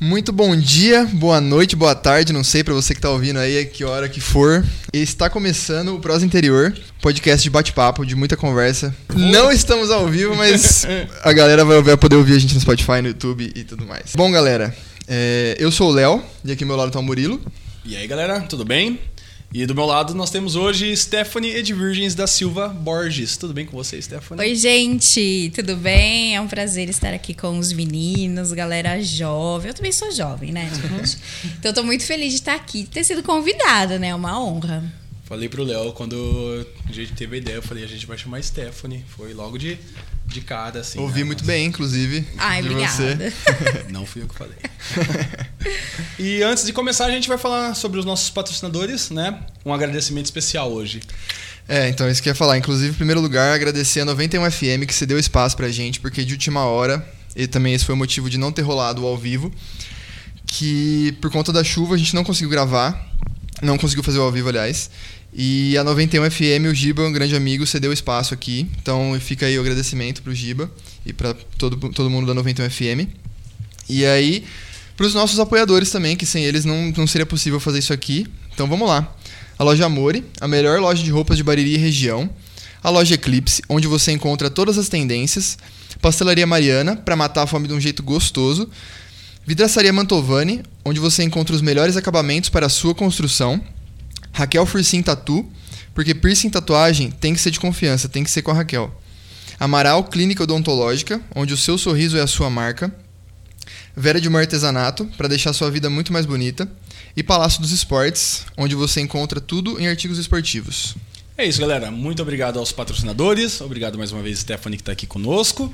Muito bom dia, boa noite, boa tarde, não sei para você que tá ouvindo aí, a que hora que for. Está começando o Prosa Interior, podcast de bate-papo, de muita conversa. Não estamos ao vivo, mas a galera vai poder ouvir a gente no Spotify, no YouTube e tudo mais. Bom, galera, é, eu sou o Léo, e aqui ao meu lado tá o Murilo. E aí, galera, tudo bem? E do meu lado nós temos hoje Stephanie Edvirgens da Silva Borges. Tudo bem com você, Stephanie? Oi, gente, tudo bem? É um prazer estar aqui com os meninos, galera jovem. Eu também sou jovem, né, gente? então, estou muito feliz de estar aqui, de ter sido convidada, né? É uma honra. Falei pro Léo quando a gente teve a ideia, eu falei, a gente vai chamar Stephanie. Foi logo de, de cara, assim. Ouvi né? muito bem, inclusive. Ai, de obrigada. Você. Não fui eu que falei. e antes de começar, a gente vai falar sobre os nossos patrocinadores, né? Um agradecimento especial hoje. É, então isso que eu ia falar. Inclusive, em primeiro lugar, agradecer a 91 FM que cedeu espaço pra gente, porque de última hora, e também esse foi o motivo de não ter rolado ao vivo, que por conta da chuva a gente não conseguiu gravar, não conseguiu fazer o ao vivo, aliás. E a 91 FM, o Giba, um grande amigo, cedeu espaço aqui. Então fica aí o agradecimento pro Giba e para todo, todo mundo da 91 FM. E aí, para os nossos apoiadores também, que sem eles não, não seria possível fazer isso aqui. Então vamos lá. A loja Amore, a melhor loja de roupas de Bariri e região. A loja Eclipse, onde você encontra todas as tendências. Pastelaria Mariana, para matar a fome de um jeito gostoso. Vidraçaria Mantovani, onde você encontra os melhores acabamentos para a sua construção. Raquel Fursim Tatu, porque piercing tatuagem tem que ser de confiança, tem que ser com a Raquel. Amaral Clínica Odontológica, onde o seu sorriso é a sua marca. Vera de Mar Artesanato, para deixar sua vida muito mais bonita. E Palácio dos Esportes, onde você encontra tudo em artigos esportivos. É isso, galera. Muito obrigado aos patrocinadores. Obrigado mais uma vez, Stephanie, que está aqui conosco.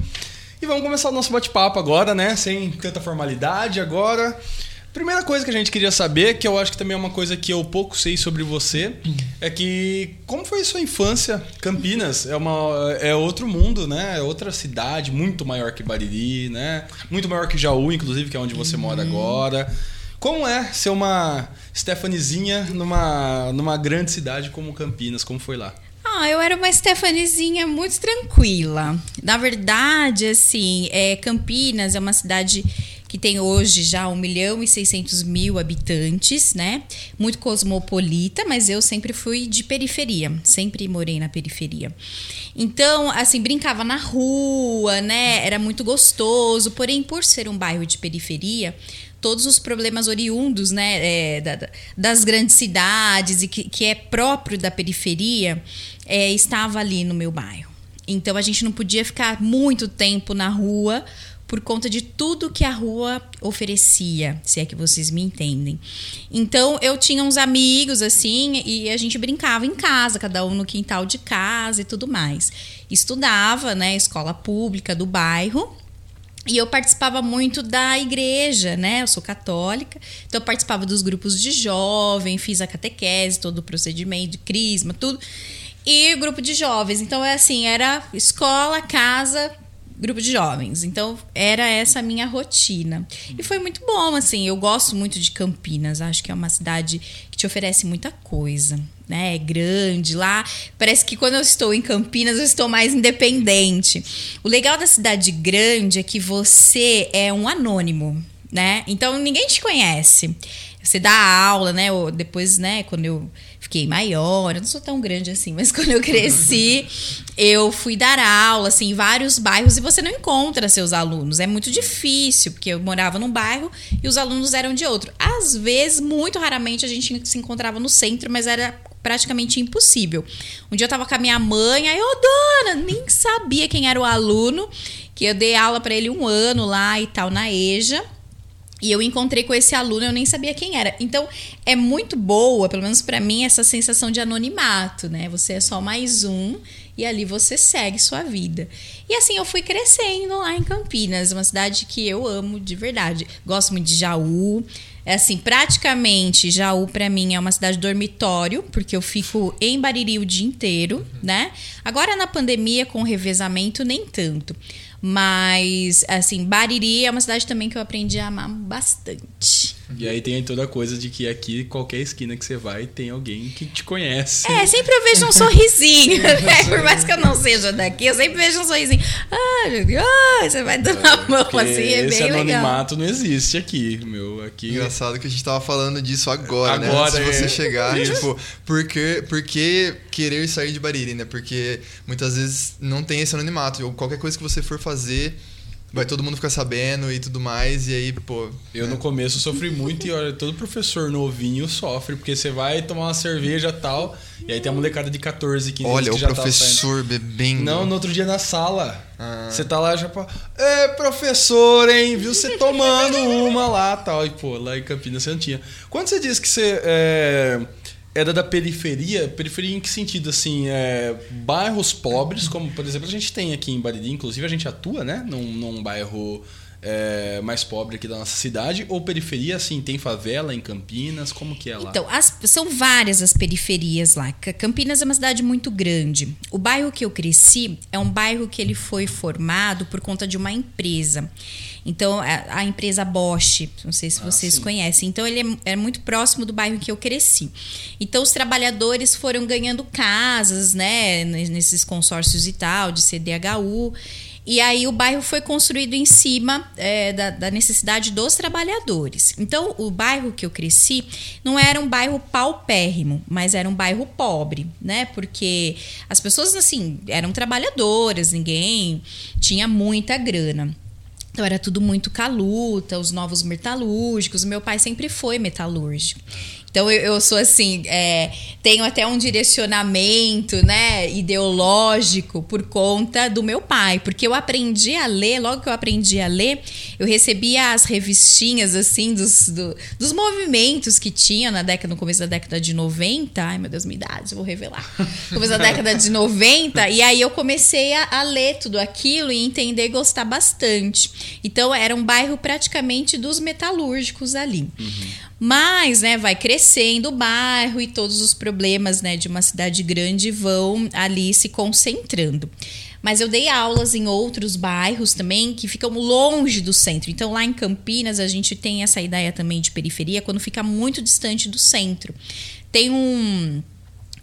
E vamos começar o nosso bate-papo agora, né? Sem tanta formalidade agora. Primeira coisa que a gente queria saber, que eu acho que também é uma coisa que eu pouco sei sobre você, é que como foi sua infância? Campinas é uma é outro mundo, né? É outra cidade, muito maior que Bariri, né? Muito maior que Jaú, inclusive, que é onde você mora agora. Como é ser uma Stephaniezinha numa, numa grande cidade como Campinas? Como foi lá? Ah, eu era uma Stephaniezinha muito tranquila. Na verdade, assim, é, Campinas é uma cidade que tem hoje já 1 milhão e 600 mil habitantes, né? Muito cosmopolita, mas eu sempre fui de periferia, sempre morei na periferia. Então, assim, brincava na rua, né? Era muito gostoso, porém, por ser um bairro de periferia, todos os problemas oriundos, né, é, da, das grandes cidades e que, que é próprio da periferia, é, estava ali no meu bairro. Então, a gente não podia ficar muito tempo na rua por conta de tudo que a rua oferecia, se é que vocês me entendem. Então eu tinha uns amigos assim e a gente brincava em casa, cada um no quintal de casa e tudo mais. Estudava, né, escola pública do bairro. E eu participava muito da igreja, né? Eu sou católica, então eu participava dos grupos de jovem, fiz a catequese, todo o procedimento de crisma, tudo. E grupo de jovens. Então é assim, era escola, casa, grupo de jovens. Então, era essa a minha rotina. E foi muito bom, assim. Eu gosto muito de Campinas. Acho que é uma cidade que te oferece muita coisa. Né? É grande lá. Parece que quando eu estou em Campinas, eu estou mais independente. O legal da cidade grande é que você é um anônimo, né? Então, ninguém te conhece. Você dá aula, né? Ou depois, né, quando eu fiquei maior, eu não sou tão grande assim, mas quando eu cresci, eu fui dar aula assim, em vários bairros e você não encontra seus alunos. É muito difícil, porque eu morava num bairro e os alunos eram de outro. Às vezes, muito raramente, a gente se encontrava no centro, mas era praticamente impossível. Um dia eu tava com a minha mãe, aí, ô oh, dona, nem sabia quem era o aluno, que eu dei aula para ele um ano lá e tal, na EJA. E eu encontrei com esse aluno, eu nem sabia quem era. Então, é muito boa, pelo menos para mim, essa sensação de anonimato, né? Você é só mais um e ali você segue sua vida. E assim eu fui crescendo lá em Campinas, uma cidade que eu amo de verdade. Gosto muito de Jaú. É assim, praticamente Jaú para mim é uma cidade dormitório, porque eu fico em Bariri o dia inteiro, né? Agora na pandemia com revezamento nem tanto. Mas, assim, Bariri é uma cidade também que eu aprendi a amar bastante. E aí tem toda a coisa de que aqui, qualquer esquina que você vai, tem alguém que te conhece. É, sempre eu vejo um sorrisinho, né? Por mais que eu não seja daqui, eu sempre vejo um sorrisinho. Ah, ah, você vai dando a mão Porque assim, é esse bem legal. anonimato não existe aqui, meu. Aqui. Engraçado que a gente tava falando disso agora, né? Agora, Antes de você é. chegar, Isso. tipo, por que, por que querer sair de Bariri, né? Porque muitas vezes não tem esse anonimato. Ou qualquer coisa que você for fazer, vai todo mundo ficar sabendo e tudo mais. E aí, pô. Eu no começo sofri muito e olha, todo professor novinho sofre, porque você vai tomar uma cerveja e tal, e aí tem a molecada de 14, 15 Olha, anos o que já tá professor bebendo. Não, no outro dia na sala. Ah. Você tá lá já pra. É, professor, hein? Viu você tomando uma lá tal. E, pô, lá em Campinas você não tinha. Quando você diz que você é, era da periferia, periferia em que sentido? Assim, é, bairros pobres, como por exemplo a gente tem aqui em Bariri, inclusive a gente atua, né? Num, num bairro. É, mais pobre aqui da nossa cidade ou periferia assim tem favela em Campinas como que é lá Então, as- são várias as periferias lá. Campinas é uma cidade muito grande. O bairro que eu cresci é um bairro que ele foi formado por conta de uma empresa. Então, a, a empresa Bosch, não sei se Ah, vocês sim. conhecem. Então, ele é, é muito próximo do bairro que eu cresci. Então, os trabalhadores foram ganhando casas, né, nesses consórcios e tal, de CDHU. E aí o bairro foi construído em cima é, da, da necessidade dos trabalhadores. Então, o bairro que eu cresci não era um bairro paupérrimo, mas era um bairro pobre, né? Porque as pessoas, assim, eram trabalhadoras, ninguém tinha muita grana. Então era tudo muito caluta, os novos metalúrgicos. Meu pai sempre foi metalúrgico. Então eu, eu sou assim, é, tenho até um direcionamento, né, ideológico por conta do meu pai, porque eu aprendi a ler, logo que eu aprendi a ler, eu recebia as revistinhas assim dos, do- dos movimentos que tinha na década, no começo da década de 90. Ai, meu Deus, minha idade, eu vou revelar. No começo da década de 90, e aí eu comecei a, a ler tudo aquilo e entender e gostar bastante. Então era um bairro praticamente dos metalúrgicos ali. Mas, né, vai crescendo o bairro e todos os problemas, né, de uma cidade grande vão ali se concentrando. Mas eu dei aulas em outros bairros também que ficam longe do centro. Então, lá em Campinas, a gente tem essa ideia também de periferia quando fica muito distante do centro. Tem um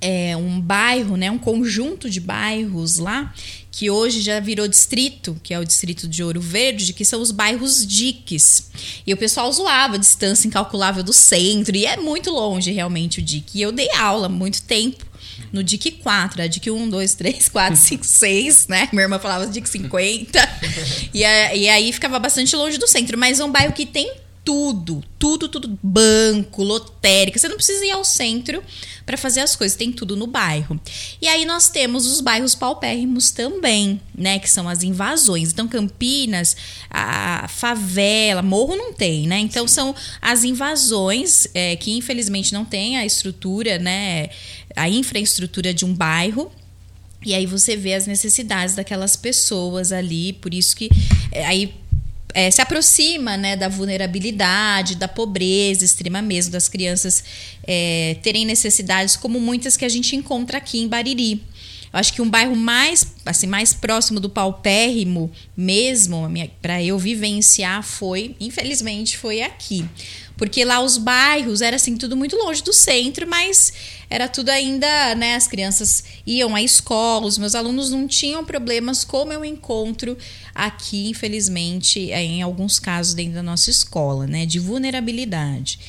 é, um bairro, né, um conjunto de bairros lá, que hoje já virou distrito, que é o distrito de Ouro Verde, que são os bairros diques. E o pessoal zoava a distância incalculável do centro, e é muito longe realmente o dique. E eu dei aula há muito tempo no DIC 4, a DIC 1, 2, 3, 4, 5, 6, né? Minha irmã falava DIC 50. e, a- e aí ficava bastante longe do centro, mas é um bairro que tem tudo, tudo, tudo, banco, lotérica. Você não precisa ir ao centro para fazer as coisas, tem tudo no bairro. E aí nós temos os bairros paupérrimos também, né, que são as invasões. Então Campinas, a favela, morro não tem, né? Então são as invasões é, que infelizmente não tem a estrutura, né, a infraestrutura de um bairro. E aí você vê as necessidades daquelas pessoas ali, por isso que é, aí é, se aproxima né, da vulnerabilidade, da pobreza extrema mesmo, das crianças é, terem necessidades como muitas que a gente encontra aqui em Bariri. Eu acho que um bairro mais assim mais próximo do paupérrimo mesmo para eu vivenciar foi, infelizmente, foi aqui. Porque lá os bairros era assim tudo muito longe do centro, mas era tudo ainda, né, as crianças iam à escola, os meus alunos não tinham problemas como eu encontro aqui, infelizmente, é, em alguns casos dentro da nossa escola, né, de vulnerabilidade.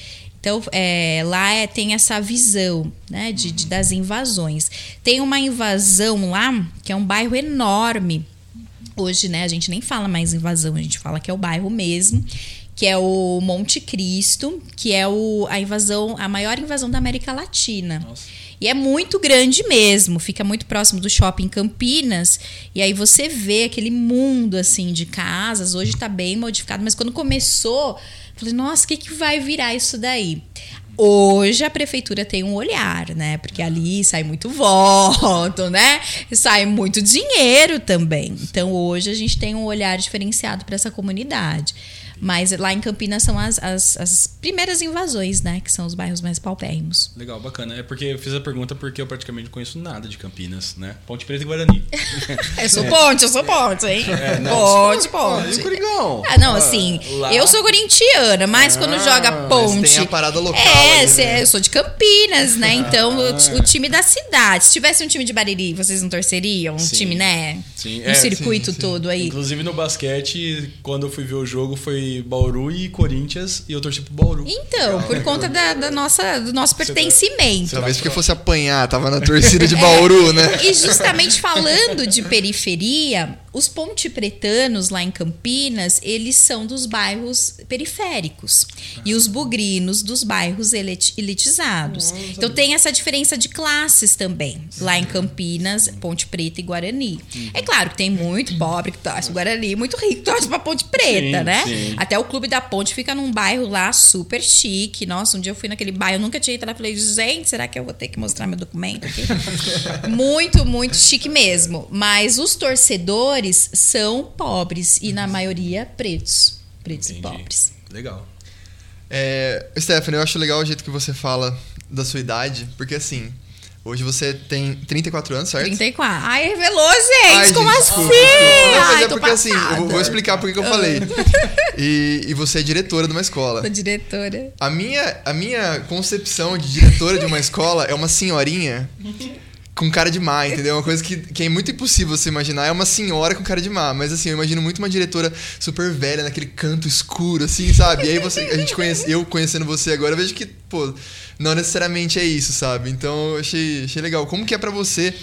Então, é, lá é- tem essa visão né, de, de- das invasões. Tem uma invasão lá, que é um bairro enorme. Hoje, né, a gente nem fala mais invasão, a gente fala que é o bairro mesmo, que é o Monte Cristo, que é o, a invasão, a maior invasão da América Latina. Nossa. E é muito grande mesmo, fica muito próximo do shopping Campinas. E aí você vê aquele mundo assim de casas. Hoje tá bem modificado, mas quando começou, falei, nossa, o que, que vai virar isso daí? Hoje a prefeitura tem um olhar, né? Porque ali sai muito voto, né? Sai muito dinheiro também. Então hoje a gente tem um olhar diferenciado para essa comunidade. Mas lá em Campinas são as, as, as primeiras invasões, né? Que são os bairros mais paupérrimos. Legal, bacana. É porque eu fiz a pergunta porque eu praticamente não conheço nada de Campinas, né? Ponte Preta e Guarani. eu sou ponte, eu sou ponte, hein? É, ponte, ponte. Ah, Coringão? Ah, não, assim, lá... eu sou corintiana, mas ah, quando joga ponte. tem a parada local. É, ali, né? eu sou de Campinas, né? Então, ah, o, o, time da cidade. Se tivesse um time de Bariri, vocês não torceriam? Um sim, time, né? Sim. Um é, circuito sim, sim. todo aí. Inclusive no basquete, quando eu fui ver o jogo, foi Bauru e Corinthians e eu torci pro Bauru. Então, por conta da, da nossa, do nosso pertencimento. Talvez porque fosse apanhar, tava na torcida de Bauru, é, né? E justamente falando de periferia, os pontepretanos lá em Campinas, eles são dos bairros periféricos. E os bugrinos dos bairros elitizados. Então tem essa diferença de classes também. Lá em Campinas, Ponte Preta e Guarani. Uhum. É claro que tem muito pobre que torce o Guarani, muito rico que torce pra Ponte Preta, sim, né? Sim. Até o Clube da Ponte fica num bairro lá super chique. Nossa, um dia eu fui naquele bairro, eu nunca tinha ido lá. Falei, gente, será que eu vou ter que mostrar meu documento aqui? muito, muito chique mesmo. Mas os torcedores são pobres e, na maioria, pretos. Pretos Entendi. e pobres. Legal. É, Stephanie, eu acho legal o jeito que você fala da sua idade, porque assim, Hoje você tem 34 anos, certo? 34. Ai, revelou, gente. Ai, Como gente, assim? Não, mas Ai, é porque assim, eu vou explicar por que eu falei. E, e, você é diretora de uma escola. Sou diretora. A minha, a minha concepção de diretora de uma escola é uma senhorinha com cara de má, entendeu? Uma coisa que, que é muito impossível você imaginar. É uma senhora com cara de má. Mas assim, eu imagino muito uma diretora super velha, naquele canto escuro, assim, sabe? E aí você, a gente conhece, eu conhecendo você agora, vejo que, pô, não necessariamente é isso, sabe? Então eu achei, achei legal. Como que é para você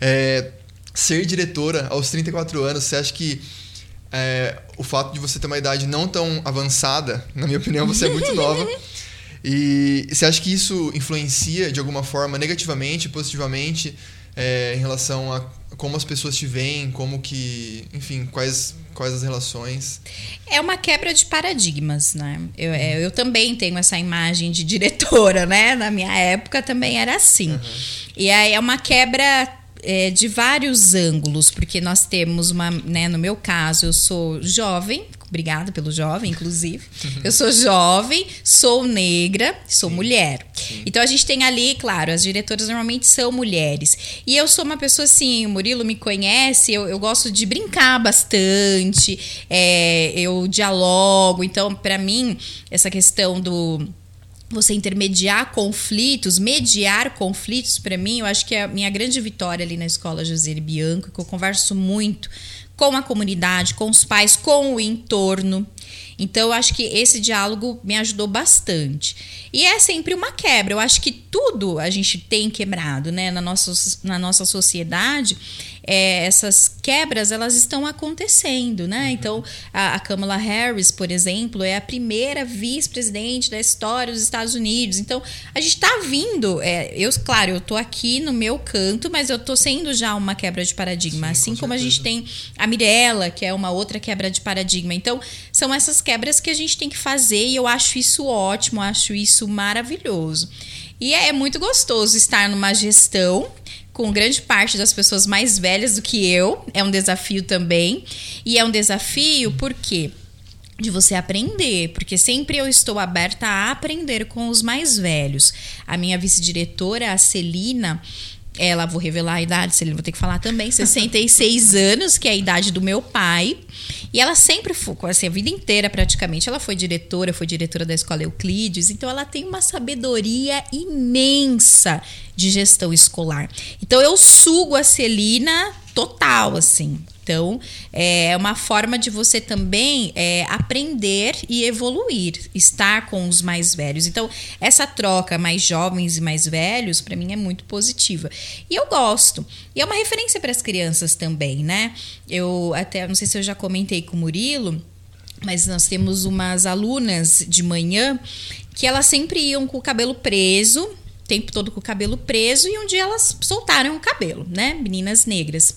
é, ser diretora aos 34 anos? Você acha que é, o fato de você ter uma idade não tão avançada, na minha opinião, você é muito nova. E você acha que isso influencia de alguma forma negativamente, positivamente, é, em relação a como as pessoas te veem, como que, enfim, quais quais as relações? É uma quebra de paradigmas, né? Eu, é, eu também tenho essa imagem de diretora, né? Na minha época também era assim. Uhum. E aí é uma quebra é, de vários ângulos, porque nós temos uma, né, no meu caso, eu sou jovem, Obrigada pelo jovem, inclusive. Eu sou jovem, sou negra, sou Sim. mulher. Sim. Então a gente tem ali, claro, as diretoras normalmente são mulheres. E eu sou uma pessoa assim, o Murilo me conhece, eu, eu gosto de brincar bastante, é, eu dialogo. Então, para mim, essa questão do você intermediar conflitos, mediar conflitos, para mim, eu acho que é a minha grande vitória ali na escola José Bianco, que eu converso muito com a comunidade, com os pais, com o entorno. Então, eu acho que esse diálogo me ajudou bastante. E é sempre uma quebra. Eu acho que tudo a gente tem quebrado, né? Na nossa, na nossa sociedade, é, essas quebras, elas estão acontecendo, né? Uhum. Então, a, a Kamala Harris, por exemplo, é a primeira vice-presidente da história dos Estados Unidos. Então, a gente está vindo... É, eu, claro, eu estou aqui no meu canto, mas eu estou sendo já uma quebra de paradigma. Sim, assim como a gente tem a Mirella, que é uma outra quebra de paradigma. Então, são essas quebras que a gente tem que fazer e eu acho isso ótimo, acho isso maravilhoso. E é muito gostoso estar numa gestão com grande parte das pessoas mais velhas do que eu. É um desafio também. E é um desafio porque de você aprender, porque sempre eu estou aberta a aprender com os mais velhos. A minha vice-diretora, a Celina, ela, vou revelar a idade, se ele vou ter que falar também, 66 anos, que é a idade do meu pai. E ela sempre foi, assim, a vida inteira praticamente, ela foi diretora, foi diretora da escola Euclides, então ela tem uma sabedoria imensa de gestão escolar. Então eu sugo a Celina total, assim. Então, é uma forma de você também é, aprender e evoluir, estar com os mais velhos. Então, essa troca mais jovens e mais velhos, para mim, é muito positiva. E eu gosto. E é uma referência para as crianças também, né? Eu até, não sei se eu já comentei com o Murilo, mas nós temos umas alunas de manhã que elas sempre iam com o cabelo preso, o tempo todo com o cabelo preso, e um dia elas soltaram o cabelo, né? Meninas negras.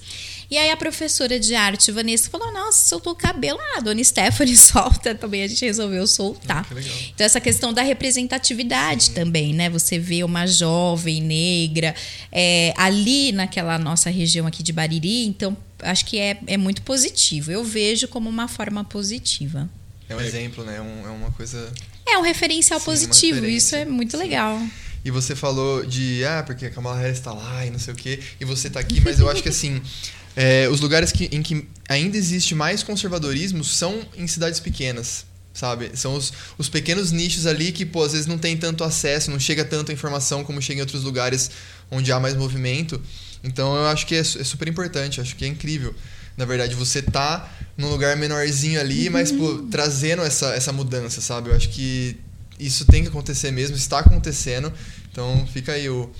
E aí a professora de arte, Vanessa, falou: Nossa, soltou o cabelo. Ah, a dona Stephanie solta também. A gente resolveu soltar. Ah, então, essa questão da representatividade Sim. também, né? Você vê uma jovem negra é, ali naquela nossa região aqui de Bariri. Então, acho que é, é muito positivo. Eu vejo como uma forma positiva. É um exemplo, né? É, um, é uma coisa. É um referencial Sim, positivo, isso é muito Sim. legal. E você falou de, ah, porque a Kamala Harris tá lá e não sei o quê, e você tá aqui, mas eu acho que assim, é, os lugares que, em que ainda existe mais conservadorismo são em cidades pequenas, sabe? São os, os pequenos nichos ali que, pô, às vezes não tem tanto acesso, não chega tanta informação como chega em outros lugares onde há mais movimento. Então eu acho que é, é super importante, acho que é incrível. Na verdade, você tá num lugar menorzinho ali, mas pô, trazendo essa, essa mudança, sabe? Eu acho que isso tem que acontecer mesmo, está acontecendo. Então fica aí o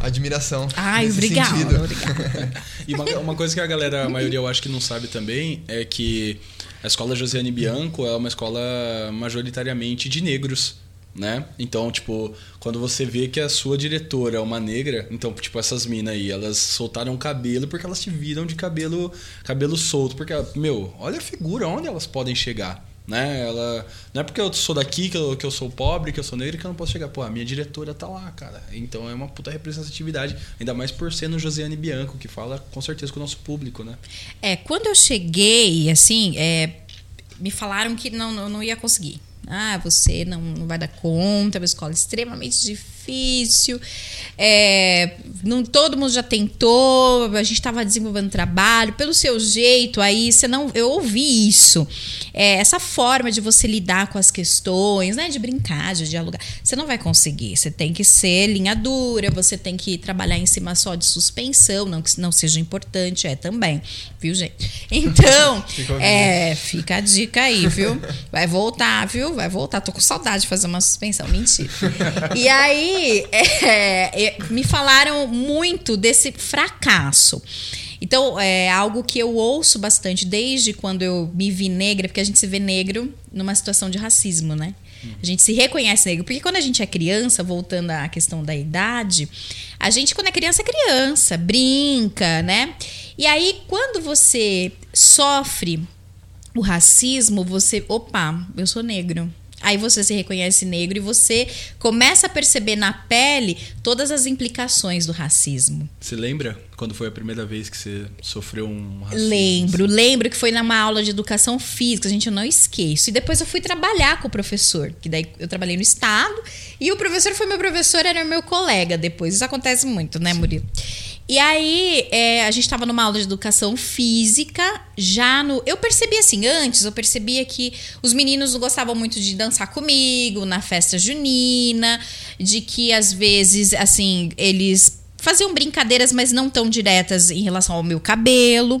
admiração. Ai, sentido. obrigada. E uma, uma coisa que a galera, a maioria eu acho que não sabe também, é que a escola Josiane Bianco é uma escola majoritariamente de negros, né? Então, tipo, quando você vê que a sua diretora é uma negra, então, tipo, essas minas aí, elas soltaram o cabelo porque elas te viram de cabelo, cabelo solto. Porque, meu, olha a figura, onde elas podem chegar. Né? Ela, não é porque eu sou daqui, que eu, que eu sou pobre, que eu sou negra, que eu não posso chegar. Pô, a minha diretora tá lá, cara. Então é uma puta representatividade. Ainda mais por ser no Josiane Bianco, que fala com certeza com o nosso público, né? É, quando eu cheguei, assim, é, me falaram que não, não, não ia conseguir. Ah, você não, não vai dar conta, é uma escola extremamente difícil. É, não, todo mundo já tentou, a gente estava desenvolvendo trabalho, pelo seu jeito aí, você não. Eu ouvi isso. É, essa forma de você lidar com as questões, né? De brincar, de dialogar. Você não vai conseguir. Você tem que ser linha dura, você tem que trabalhar em cima só de suspensão, não que não seja importante, é também, viu, gente? Então, é, fica a dica aí, viu? Vai voltar, viu? Vai voltar. Tô com saudade de fazer uma suspensão. Mentira. E aí, é, é, me falaram muito desse fracasso. Então, é algo que eu ouço bastante desde quando eu me vi negra, porque a gente se vê negro numa situação de racismo, né? A gente se reconhece negro. Porque quando a gente é criança, voltando à questão da idade, a gente, quando é criança, é criança, brinca, né? E aí, quando você sofre o racismo, você, opa, eu sou negro. Aí você se reconhece negro e você começa a perceber na pele todas as implicações do racismo. Você lembra quando foi a primeira vez que você sofreu um racismo? Lembro, lembro que foi numa aula de educação física, gente, eu não esqueço. E depois eu fui trabalhar com o professor, que daí eu trabalhei no estado, e o professor foi meu professor, era meu colega depois. Isso acontece muito, né, Murilo? E aí, é, a gente estava numa aula de educação física, já no. Eu percebi assim, antes, eu percebia que os meninos não gostavam muito de dançar comigo na festa junina, de que às vezes, assim, eles faziam brincadeiras, mas não tão diretas em relação ao meu cabelo.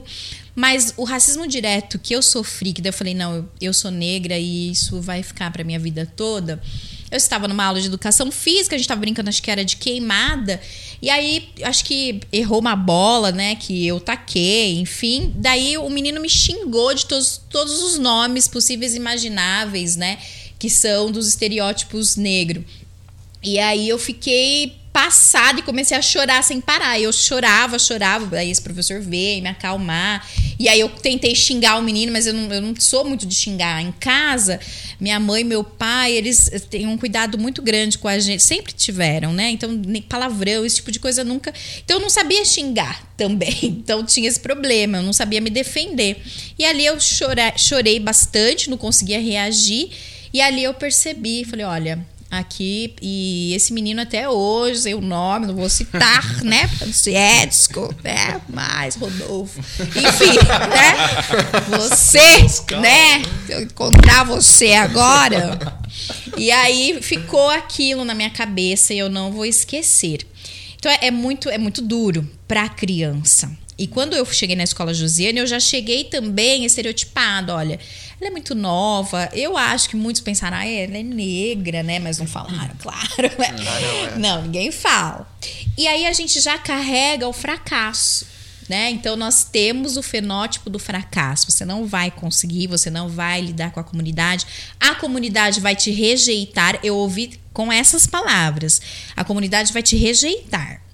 Mas o racismo direto que eu sofri, que daí eu falei, não, eu, eu sou negra e isso vai ficar pra minha vida toda. Eu estava numa aula de educação física, a gente estava brincando, acho que era de queimada. E aí, acho que errou uma bola, né? Que eu taquei, enfim. Daí o menino me xingou de todos, todos os nomes possíveis e imagináveis, né? Que são dos estereótipos negro. E aí eu fiquei passada e comecei a chorar sem parar. Eu chorava, chorava, aí esse professor veio me acalmar. E aí eu tentei xingar o menino, mas eu não, eu não sou muito de xingar. Em casa, minha mãe e meu pai, eles têm um cuidado muito grande com a gente. Sempre tiveram, né? Então, palavrão, esse tipo de coisa nunca. Então eu não sabia xingar também. Então tinha esse problema, eu não sabia me defender. E ali eu chorei, chorei bastante, não conseguia reagir. E ali eu percebi, falei, olha, aqui e esse menino até hoje, sei o nome, não vou citar, né? Edsko, né? Mais Rodolfo. Enfim, né? Você, né? Eu encontrar você agora. E aí ficou aquilo na minha cabeça e eu não vou esquecer. Então é, é muito, é muito duro para criança. E quando eu cheguei na escola Josiane, eu já cheguei também estereotipado. Olha, ela é muito nova. Eu acho que muitos pensaram, ah, ela é negra, né? Mas não falaram, claro. Né? não, é. não, ninguém fala. E aí a gente já carrega o fracasso. Né? Então nós temos o fenótipo do fracasso. Você não vai conseguir, você não vai lidar com a comunidade. A comunidade vai te rejeitar. Eu ouvi com essas palavras. A comunidade vai te rejeitar.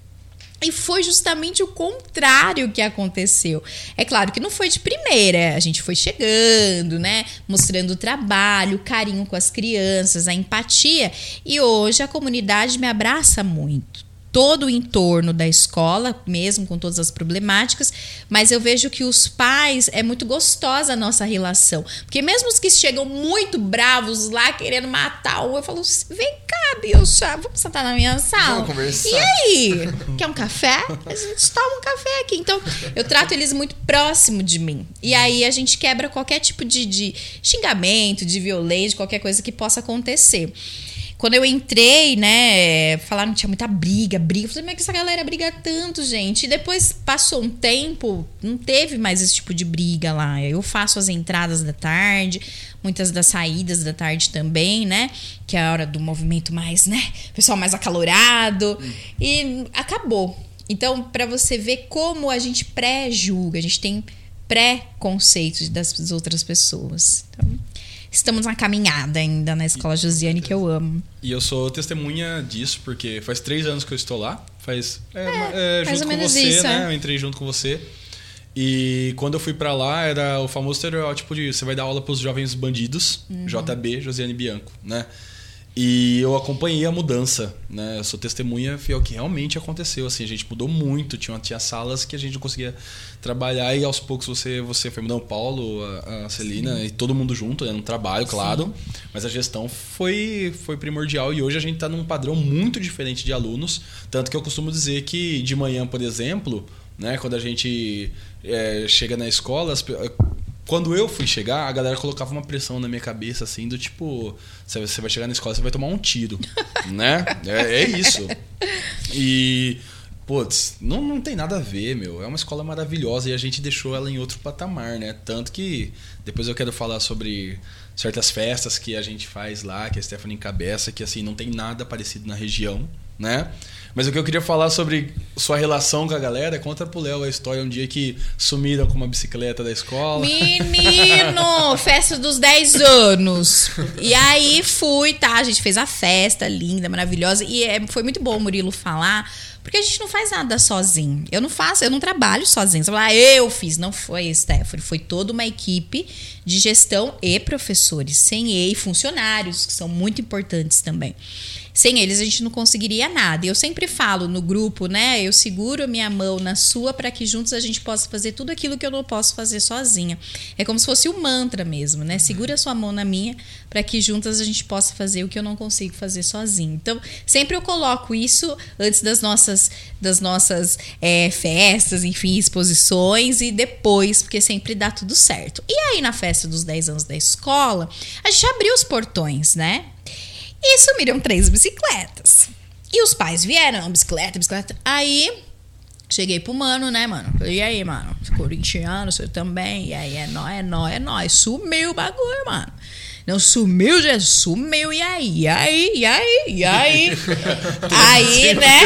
E foi justamente o contrário que aconteceu. É claro que não foi de primeira, a gente foi chegando, né? Mostrando o trabalho, o carinho com as crianças, a empatia. E hoje a comunidade me abraça muito. Todo o entorno da escola, mesmo com todas as problemáticas, mas eu vejo que os pais é muito gostosa a nossa relação. Porque mesmo os que chegam muito bravos lá querendo matar um, eu falo: vem cá, Bilcha, vamos sentar na minha sala. Vamos conversar. E aí? Quer um café? A gente toma um café aqui. Então, eu trato eles muito próximo de mim. E aí a gente quebra qualquer tipo de, de xingamento, de violência, qualquer coisa que possa acontecer. Quando eu entrei, né, falaram que tinha muita briga, briga. Eu falei, mas que essa galera briga tanto, gente? E depois passou um tempo, não teve mais esse tipo de briga lá. Eu faço as entradas da tarde, muitas das saídas da tarde também, né? Que é a hora do movimento mais, né? Pessoal mais acalorado. E acabou. Então, para você ver como a gente pré-julga, a gente tem pré-conceitos das outras pessoas. Então, estamos na caminhada ainda na escola Josiane, que eu amo. E eu sou testemunha disso, porque faz três anos que eu estou lá. Faz. É, é, mais junto ou com menos você, isso, né? é. Eu entrei junto com você. E quando eu fui pra lá, era o famoso estereótipo de você vai dar aula pros jovens bandidos, Uhum. JB, Josiane Bianco, né? E eu acompanhei a mudança, né? Eu sou testemunha fiel que realmente aconteceu, assim, a gente mudou muito, tinha, tinha salas que a gente não conseguia trabalhar e aos poucos você você foi mudando o Paulo, a, a Celina e todo mundo junto, né? no trabalho, claro, mas a gestão foi foi primordial e hoje a gente tá num padrão muito diferente de alunos, tanto que eu costumo dizer que de manhã, por exemplo, né, quando a gente é, chega na escola, as quando eu fui chegar, a galera colocava uma pressão na minha cabeça, assim, do tipo, você vai chegar na escola, você vai tomar um tiro, né? É, é isso. E, putz, não, não tem nada a ver, meu. É uma escola maravilhosa e a gente deixou ela em outro patamar, né? Tanto que depois eu quero falar sobre certas festas que a gente faz lá, que a Stephanie encabeça, que, assim, não tem nada parecido na região, né? Mas o que eu queria falar sobre sua relação com a galera, conta pro Léo a história um dia que sumiram com uma bicicleta da escola. Menino, festa dos 10 anos. E aí fui, tá? A gente fez a festa linda, maravilhosa. E é, foi muito bom o Murilo falar, porque a gente não faz nada sozinho. Eu não faço, eu não trabalho sozinho. Você fala, ah, eu fiz. Não foi, Stephanie. Foi toda uma equipe de gestão e professores. Sem e funcionários, que são muito importantes também. Sem eles a gente não conseguiria nada. E eu sempre falo no grupo, né? Eu seguro a minha mão na sua para que juntos a gente possa fazer tudo aquilo que eu não posso fazer sozinha. É como se fosse um mantra mesmo, né? Segura a sua mão na minha para que juntas a gente possa fazer o que eu não consigo fazer sozinho. Então, sempre eu coloco isso antes das nossas, das nossas é, festas, enfim, exposições e depois, porque sempre dá tudo certo. E aí, na festa dos 10 anos da escola, a gente abriu os portões, né? E sumiram três bicicletas. E os pais vieram, bicicleta, bicicleta. Aí, cheguei pro mano, né, mano? Falei, e aí, mano? Corintiano, você também? E aí, é nóis, é nóis, é nóis. Sumiu o bagulho, mano. Não sumiu, já sumiu, e aí? E aí? E aí? E aí? aí, né?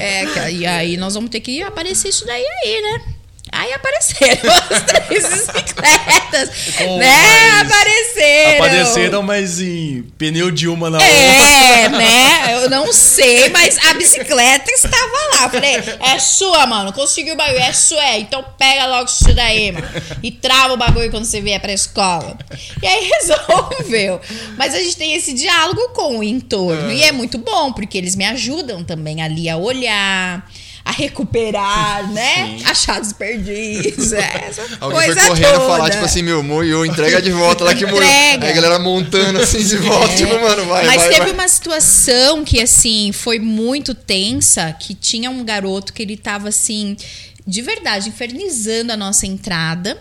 É, e aí nós vamos ter que aparecer isso daí aí, né? Aí apareceram as três bicicletas, né? Apareceram. Apareceram, mas em pneu de uma na outra. É, né? Eu não sei, mas a bicicleta estava lá. Eu Falei, é sua, mano. Conseguiu o bagulho, é sua. é. Então pega logo isso daí, mano. E trava o bagulho quando você vier pra escola. E aí resolveu. Mas a gente tem esse diálogo com o entorno. E é muito bom, porque eles me ajudam também ali a olhar. A recuperar, né? Achados perdidos. é, Essa Alguém coisa foi correndo toda. falar, tipo assim, meu, moiou, entrega de volta lá que morreu. Entrega. Aí a galera montando assim de volta, tipo, mano, vai, Mas vai, teve vai. uma situação que, assim, foi muito tensa, que tinha um garoto que ele tava, assim, de verdade, infernizando a nossa entrada.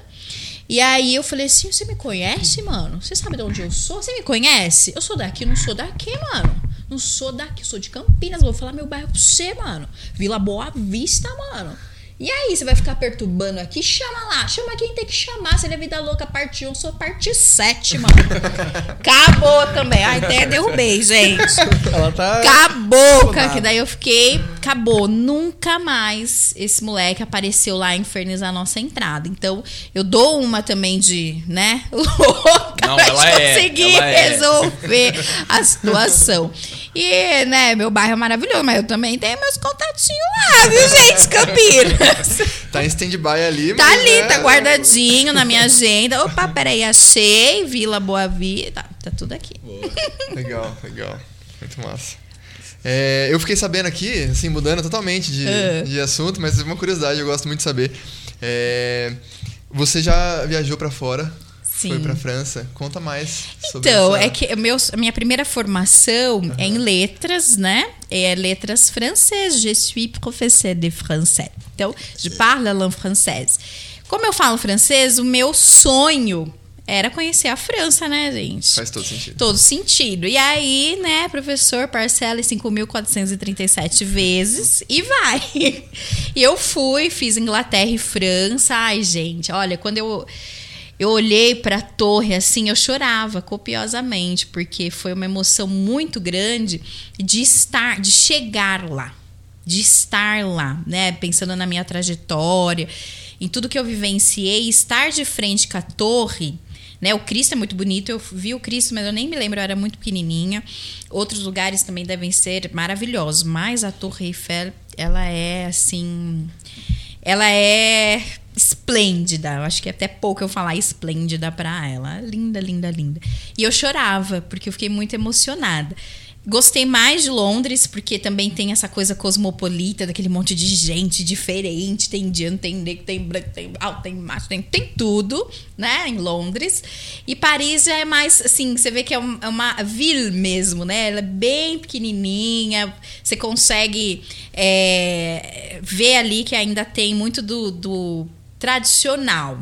E aí eu falei assim, você me conhece, mano? Você sabe de onde eu sou? Você me conhece? Eu sou daqui, não sou daqui, mano. Não sou daqui, sou de Campinas. Vou falar meu bairro pra você, mano. Vila Boa Vista, mano. E aí, você vai ficar perturbando aqui? Chama lá, chama quem tem que chamar. Se ele é vida louca, parte 1, sou parte 7, mano. Acabou também. Ai, até derrubei, gente. Ela tá. Acabou, cara, que daí eu fiquei, acabou. Nunca mais esse moleque apareceu lá infernizar a nossa entrada. Então, eu dou uma também de, né, louca Não, pra ela é, conseguir ela é. resolver a situação. E, né, meu bairro é maravilhoso, mas eu também tenho meus contatinhos lá, viu, gente, Campinas. Tá em stand-by ali, Tá ali, né, tá guardadinho na minha agenda. Opa, peraí, achei, Vila Boa Vida, tá, tá tudo aqui. Legal, legal. Muito massa. É, eu fiquei sabendo aqui, assim, mudando totalmente de, Ah. de assunto, mas uma curiosidade, eu gosto muito de saber. É, você já viajou pra fora? Sim. Foi pra França? Conta mais sobre Então, essa- é que meu, a minha primeira formação é em letras, né? É letras francês. Je suis professeur de français. Então, je parle la langue française. Como eu falo francês, o meu sonho era conhecer a França, né, gente? Faz todo sentido. Todo sentido. E aí, né, professor, parcela em 5.437 vezes e vai. E eu fui, fiz Inglaterra e França. Ai, gente, olha, quando eu eu olhei para a torre assim, eu chorava copiosamente, porque foi uma emoção muito grande de estar, de chegar lá, de estar lá, né? Pensando na minha trajetória, em tudo que eu vivenciei, estar de frente com a torre. Né, o Cristo é muito bonito, eu vi o Cristo, mas eu nem me lembro, eu era muito pequenininha. Outros lugares também devem ser maravilhosos, mas a Torre Eiffel, ela é assim, ela é esplêndida. Eu acho que até pouco eu falar esplêndida pra ela. Linda, linda, linda. E eu chorava, porque eu fiquei muito emocionada. Gostei mais de Londres, porque também tem essa coisa cosmopolita, daquele monte de gente diferente. Tem indiano, tem negro, tem branco, tem alto, tem macho, tem, tem tudo, né? Em Londres. E Paris já é mais, assim, você vê que é, é uma ville mesmo, né? Ela é bem pequenininha. Você consegue é, ver ali que ainda tem muito do, do tradicional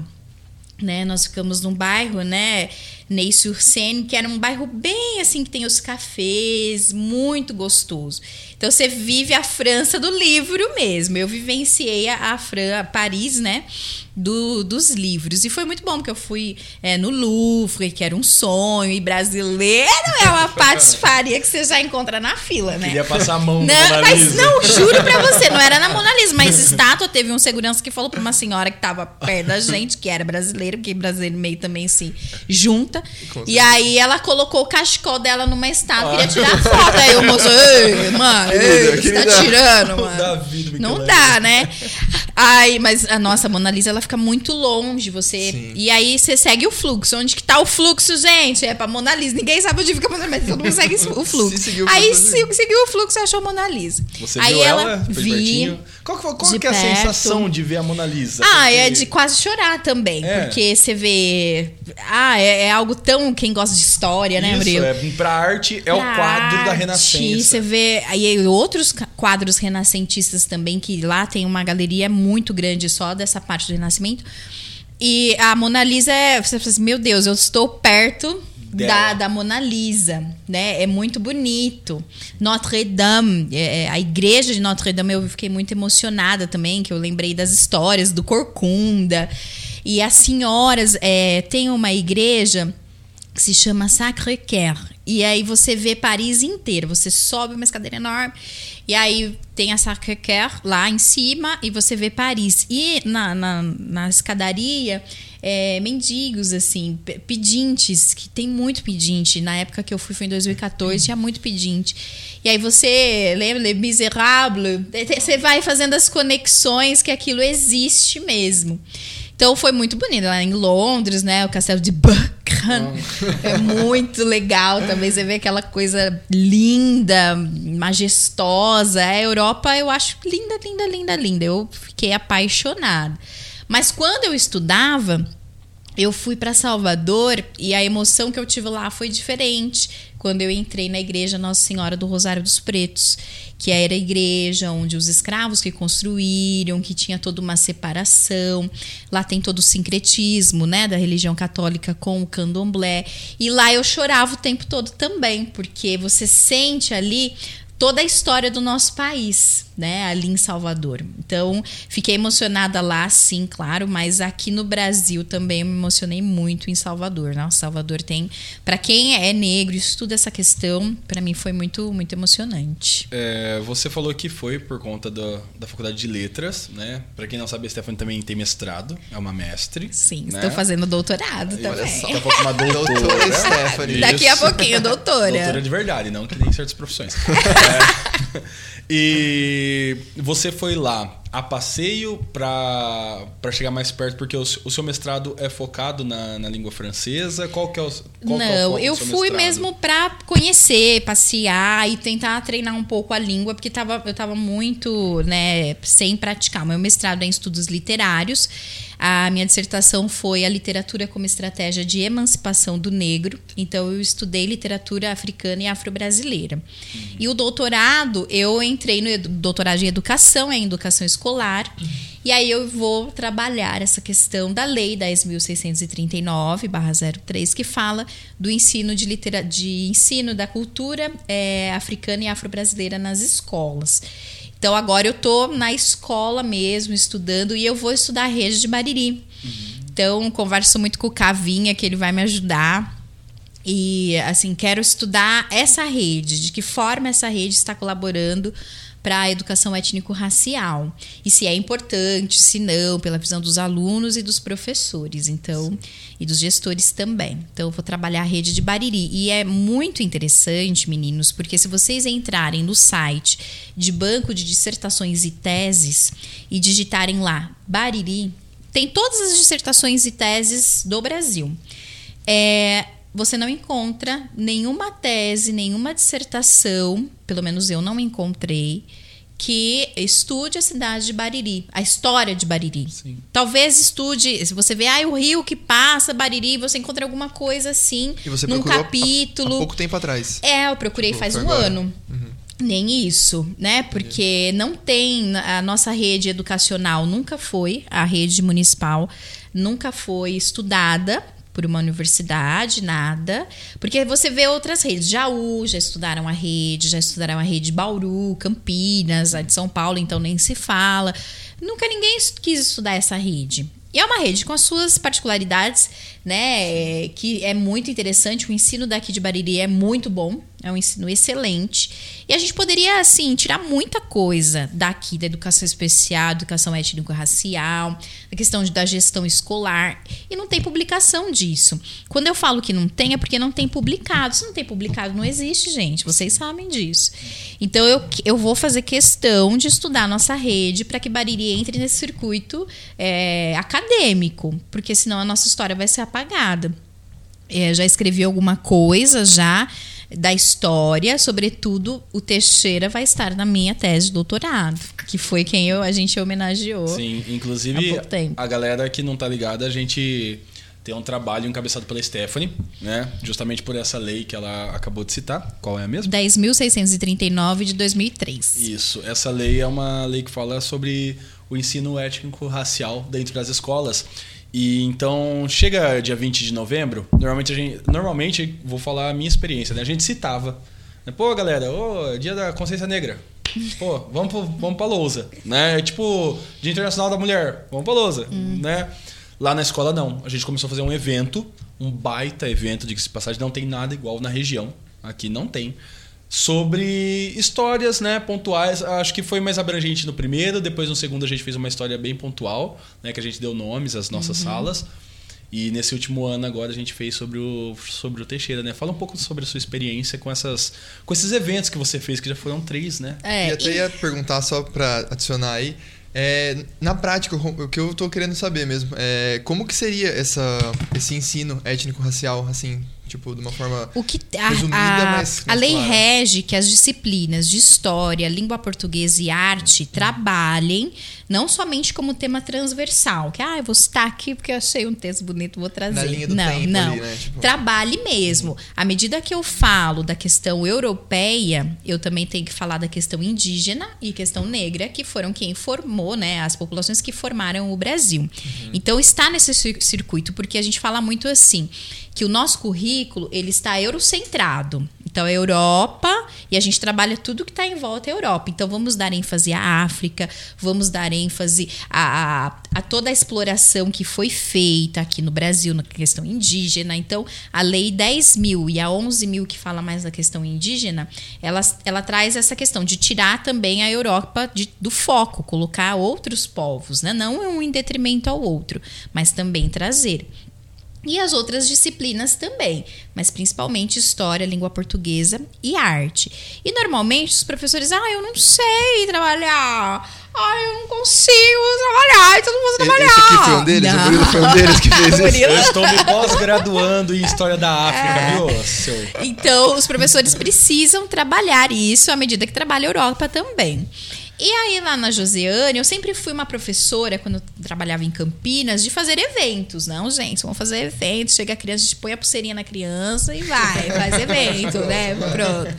né? Nós ficamos num bairro, né? Ney-sur-Seine, que era um bairro bem assim que tem os cafés, muito gostoso. Então você vive a França do livro mesmo. Eu vivenciei a, a, Fran, a Paris, né? Do, dos livros. E foi muito bom, porque eu fui é, no Louvre, que era um sonho, e brasileiro é uma patifaria que você já encontra na fila, né? Queria passar a mão na Não, Mona mas não, juro pra você, não era na Mona Lisa, mas estátua teve um segurança que falou pra uma senhora que tava perto da gente, que era brasileiro, porque brasileiro meio também se junta. E aí ela colocou o cachecol dela numa estátua, queria tirar foto. Aí o moço, ei, mano, ei, você tá tirando, mano. Não dá, né? Aí, mas a nossa Mona Lisa, ela fica muito longe, você... Sim. E aí você segue o fluxo. Onde que tá o fluxo, gente? É pra Mona Lisa. Ninguém sabe onde fica a Mona Lisa, mas todo mundo segue o fluxo. Se o aí fluxo, se, seguiu o fluxo e achou a Mona Lisa. Você aí viu ela, ela? Vi. pertinho? Qual, qual de que é a sensação de ver a Mona Lisa? Ah, Porque- é de quase chorar também. É. Porque você vê. Ah, é, é algo tão. Quem gosta de história, né, Isso, Murilo? é, pra arte é o Pra quadro da arte, Renascença. Você vê aí outros ca- quadros renascentistas também, que lá tem uma galeria muito grande só dessa parte do Renascimento. E a Mona Lisa é. Você fala assim, meu Deus, eu estou perto. Da, da Mona Lisa, né? É muito bonito. Notre Dame, é, é, a igreja de Notre Dame, eu fiquei muito emocionada também, que eu lembrei das histórias do Corcunda. E as senhoras, é, tem uma igreja que se chama Sacré-Cœur. E aí você vê Paris inteiro. Você sobe uma escadeira enorme. E aí tem a Sacré-Cœur lá em cima e você vê Paris. E na, na, na escadaria, é, mendigos, assim, pe- pedintes, que tem muito pedinte. Na época que eu fui, foi em 2014, tinha muito pedinte. E aí você lembra, Les Miserables? Você vai fazendo as conexões que aquilo existe mesmo. Então foi muito bonito lá em Londres, né? O castelo de É muito legal também. Você vê aquela coisa linda, majestosa. A Europa eu acho linda, linda, linda, linda. Eu fiquei apaixonada. Mas quando eu estudava, eu fui para Salvador e a emoção que eu tive lá foi diferente. Quando eu entrei na igreja Nossa Senhora do Rosário dos Pretos, que era a igreja onde os escravos que construíram, que tinha toda uma separação. Lá tem todo o sincretismo, né, da religião católica com o candomblé. E lá eu chorava o tempo todo também, porque você sente ali toda a história do nosso país, né, ali em Salvador. Então, fiquei emocionada lá, sim, claro, mas aqui no Brasil também eu me emocionei muito em Salvador. Né? Salvador tem, para quem é negro e estuda essa questão, para mim foi muito, muito emocionante. É, você falou que foi por conta da, da faculdade de letras, né? Pra quem não sabe, a Stephanie também tem mestrado, é uma mestre. Sim, né? estou fazendo doutorado Olha também. só, daqui a pouco uma doutora. Doutora Stephanie. Daqui a pouquinho, doutora. Doutora de verdade, não que nem certas profissões. E você foi lá a passeio para chegar mais perto? Porque o, o, seu mestrado é focado na, na língua francesa? Qual que é o qual Não, é o eu fui mestrado? mesmo para conhecer, passear e tentar treinar um pouco a língua, porque tava, eu estava muito né, sem praticar. Meu mestrado é em estudos literários. A minha dissertação foi a literatura como estratégia de emancipação do negro. Então eu estudei literatura africana e afro-brasileira. Uhum. E o doutorado, eu entrei no doutorado em educação, é em educação escolar. Uhum. E aí eu vou trabalhar essa questão da lei 10.639/03 que fala do ensino de, litera de ensino da cultura é, africana e afro-brasileira nas escolas. Então agora eu tô na escola mesmo, estudando, e eu vou estudar a rede de Bariri. Uhum. Então, converso muito com o Cavinha, que ele vai me ajudar. E assim, quero estudar essa rede, de que forma essa rede está colaborando para a educação étnico-racial. E se é importante, se não, pela visão dos alunos e dos professores, então, Sim. e dos gestores também. Então, eu vou trabalhar a rede de Bariri. E é muito interessante, meninos, porque se vocês entrarem no site de Banco de Dissertações e Teses e digitarem lá Bariri, tem todas as dissertações e teses do Brasil. É, você não encontra nenhuma tese, nenhuma dissertação, pelo menos eu não encontrei, que estude a cidade de Bariri, a história de Bariri. Sim. Talvez estude, se você vê ah, o rio que passa Bariri, você encontra alguma coisa assim e você num capítulo. Há, há pouco tempo atrás. É, eu procurei faz um agora. ano. Uhum. Nem isso, né? Porque não tem a nossa rede educacional nunca foi a rede municipal nunca foi estudada por uma universidade, nada. Porque você vê outras redes. Jaú já estudaram a rede, já estudaram a rede Bauru, Campinas, a de São Paulo, então nem se fala. Nunca ninguém quis estudar essa rede. E é uma rede com as suas particularidades, né? Que é muito interessante. O ensino daqui de Bariri é muito bom, é um ensino excelente. E a gente poderia, assim, tirar muita coisa daqui, da educação especial, educação étnico-racial, da questão da gestão escolar. E não tem publicação disso. Quando eu falo que não tem, é porque não tem publicado. Se não tem publicado, não existe, gente. Vocês sabem disso. Então, eu, eu vou fazer questão de estudar a nossa rede para que Bariri entre nesse circuito é, acadêmico. Porque senão a nossa história vai ser apagada. É, já escrevi alguma coisa já da história, sobretudo o Teixeira vai estar na minha tese de doutorado, que foi quem eu, a gente homenageou. Sim, inclusive a galera que não tá ligada, a gente tem um trabalho encabeçado pela Stephanie, né? Justamente por essa lei que ela acabou de citar. Qual é a mesma? 10.639 de 2003. Isso. Essa lei é uma lei que fala sobre o ensino étnico-racial dentro das escolas. E então, chega dia 20 de novembro, normalmente a gente, normalmente vou falar a minha experiência, né? A gente citava, né? pô, galera, ô, dia da consciência negra. Pô, vamos pro, vamos pra lousa, né? Tipo, Dia Internacional da Mulher, vamos pra lousa, hum. né? Lá na escola não. A gente começou a fazer um evento, um baita evento, de passagem, não tem nada igual na região. Aqui não tem sobre histórias né, pontuais. Acho que foi mais abrangente no primeiro, depois no segundo a gente fez uma história bem pontual, né, que a gente deu nomes às nossas uhum. salas. E nesse último ano agora a gente fez sobre o, sobre o Teixeira, né? Fala um pouco sobre a sua experiência com, essas, com esses eventos que você fez, que já foram três, né? É, e até ia perguntar só para adicionar aí. É, na prática, o que eu estou querendo saber mesmo é como que seria essa, esse ensino étnico-racial, assim, Tipo, de uma forma o que, a, resumida, a, mas, A lei clara. rege que as disciplinas de história, língua portuguesa e arte trabalhem não somente como tema transversal, que ah, eu vou citar aqui porque eu achei um texto bonito, vou trazer. Na linha do não, tempo não. Ali, né? tipo... Trabalhe mesmo. À medida que eu falo da questão europeia, eu também tenho que falar da questão indígena e questão negra, que foram quem formou, né, as populações que formaram o Brasil. Uhum. Então está nesse circuito, porque a gente fala muito assim, que o nosso currículo ele está eurocentrado. Então, a Europa, e a gente trabalha tudo que está em volta da Europa. Então, vamos dar ênfase à África, vamos dar ênfase a, a, a, toda a exploração que foi feita aqui no Brasil, na questão indígena. Então, a Lei 10 mil e a 11 mil, que fala mais da questão indígena, ela, ela traz essa questão de tirar também a Europa de, do foco, colocar outros povos, né? não um em detrimento ao outro, mas também trazer. E as outras disciplinas também, mas principalmente história, língua portuguesa e arte. E normalmente os professores, ah, eu não sei trabalhar. Ai, eu não consigo trabalhar, então não posso trabalhar. Esse aqui foi um deles? Não. O Murilo foi um deles que fez isso? Eu estou me pós-graduando em História da África, É. viu, seu? Então, os professores precisam trabalhar isso à medida que trabalha a Europa também. E aí, lá na Josiane, eu sempre fui uma professora, quando trabalhava em Campinas, de fazer eventos. Não, gente, vamos fazer eventos. Chega a criança, a gente põe a pulseirinha na criança e vai, faz evento, né? Pronto.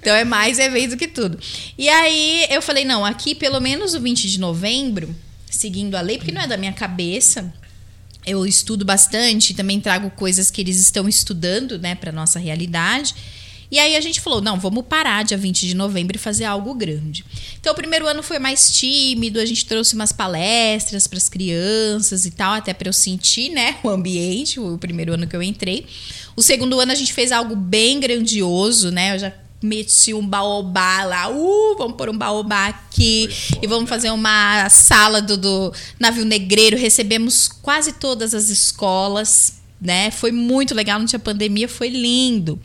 Então é mais evento que tudo. E aí eu falei, não, aqui pelo menos o 20 de novembro, seguindo a lei, porque não é da minha cabeça, eu estudo bastante, também trago coisas que eles estão estudando, né, para nossa realidade. E aí a gente falou, não, vamos parar dia 20 de novembro e fazer algo grande. Então o primeiro ano foi mais tímido, a gente trouxe umas palestras para as crianças e tal, até para eu sentir, né, o ambiente, o primeiro ano que eu entrei. O segundo ano a gente fez algo bem grandioso, né? Eu já meti um baobá lá, uh, vamos pôr um baobá aqui e vamos fazer uma sala do, do navio negreiro. Recebemos quase todas as escolas, né? Foi muito legal, não tinha pandemia, foi lindo.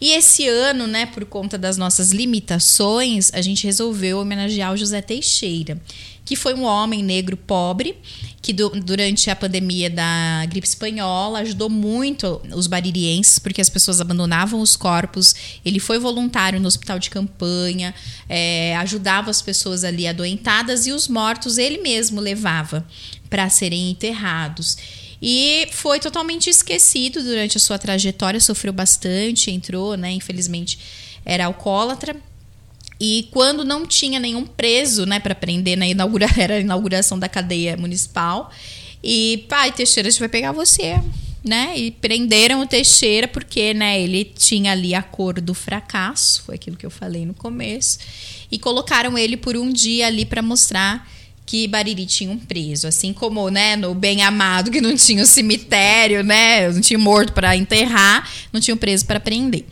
E esse ano, né, por conta das nossas limitações, a gente resolveu homenagear o José Teixeira, que foi um homem negro pobre que du- durante a pandemia da gripe espanhola ajudou muito os baririenses, porque as pessoas abandonavam os corpos. Ele foi voluntário no hospital de campanha, é, ajudava as pessoas ali adoentadas e os mortos ele mesmo levava para serem enterrados. E foi totalmente esquecido durante a sua trajetória, sofreu bastante, entrou, né? Infelizmente era alcoólatra. E quando não tinha nenhum preso, né, para prender na inaugura era a inauguração da cadeia municipal. E, pai, Teixeira, a gente vai pegar você, né? E prenderam o Teixeira porque, né, ele tinha ali a cor do fracasso, foi aquilo que eu falei no começo. E colocaram ele por um dia ali para mostrar que Bariri tinha um preso, assim como, né, no Bem Amado que não tinha o cemitério, né, não tinha morto para enterrar, não tinha um preso para prender.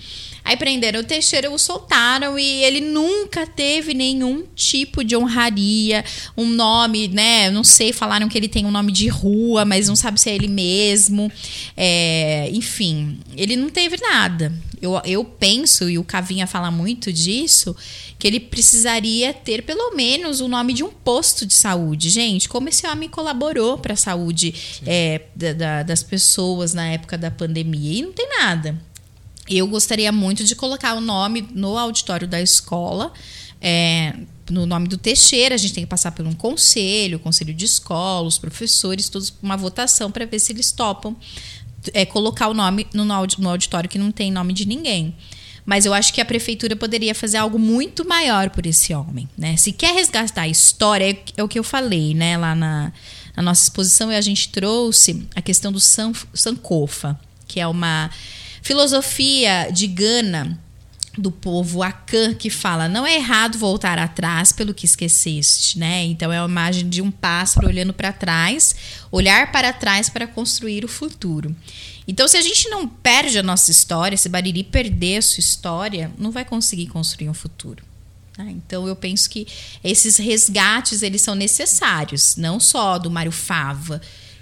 Aí prenderam o Teixeira, o soltaram e ele nunca teve nenhum tipo de honraria, um nome, né? Não sei, falaram que ele tem um nome de rua, mas não sabe se é ele mesmo. É, enfim, ele não teve nada. Eu, eu penso, e o Cavinha fala muito disso, que ele precisaria ter pelo menos o nome de um posto de saúde. Gente, como esse homem colaborou para a saúde é, da- da- das pessoas na época da pandemia. E não tem nada. Eu gostaria muito de colocar o nome no auditório da escola, é, no nome do Teixeira. A gente tem que passar por um conselho, conselho de escola, os professores, todos uma votação para ver se eles topam é, colocar o nome no, no auditório que não tem nome de ninguém. Mas eu acho que a prefeitura poderia fazer algo muito maior por esse homem, né? Se quer resgatar a história, é, é o que eu falei, né? Lá na, na nossa exposição, a gente trouxe a questão do San, Sankofa, que é uma filosofia de Gana do povo Akan que fala não é errado voltar atrás pelo que esqueceste, né? Então é uma imagem de um pássaro olhando para trás, olhar para trás para construir o futuro. Então se a gente não perde a nossa história, se Bariri perder a sua história, não vai conseguir construir um futuro. tá? Então eu penso que esses resgates eles são necessários, não só do Mário Fava,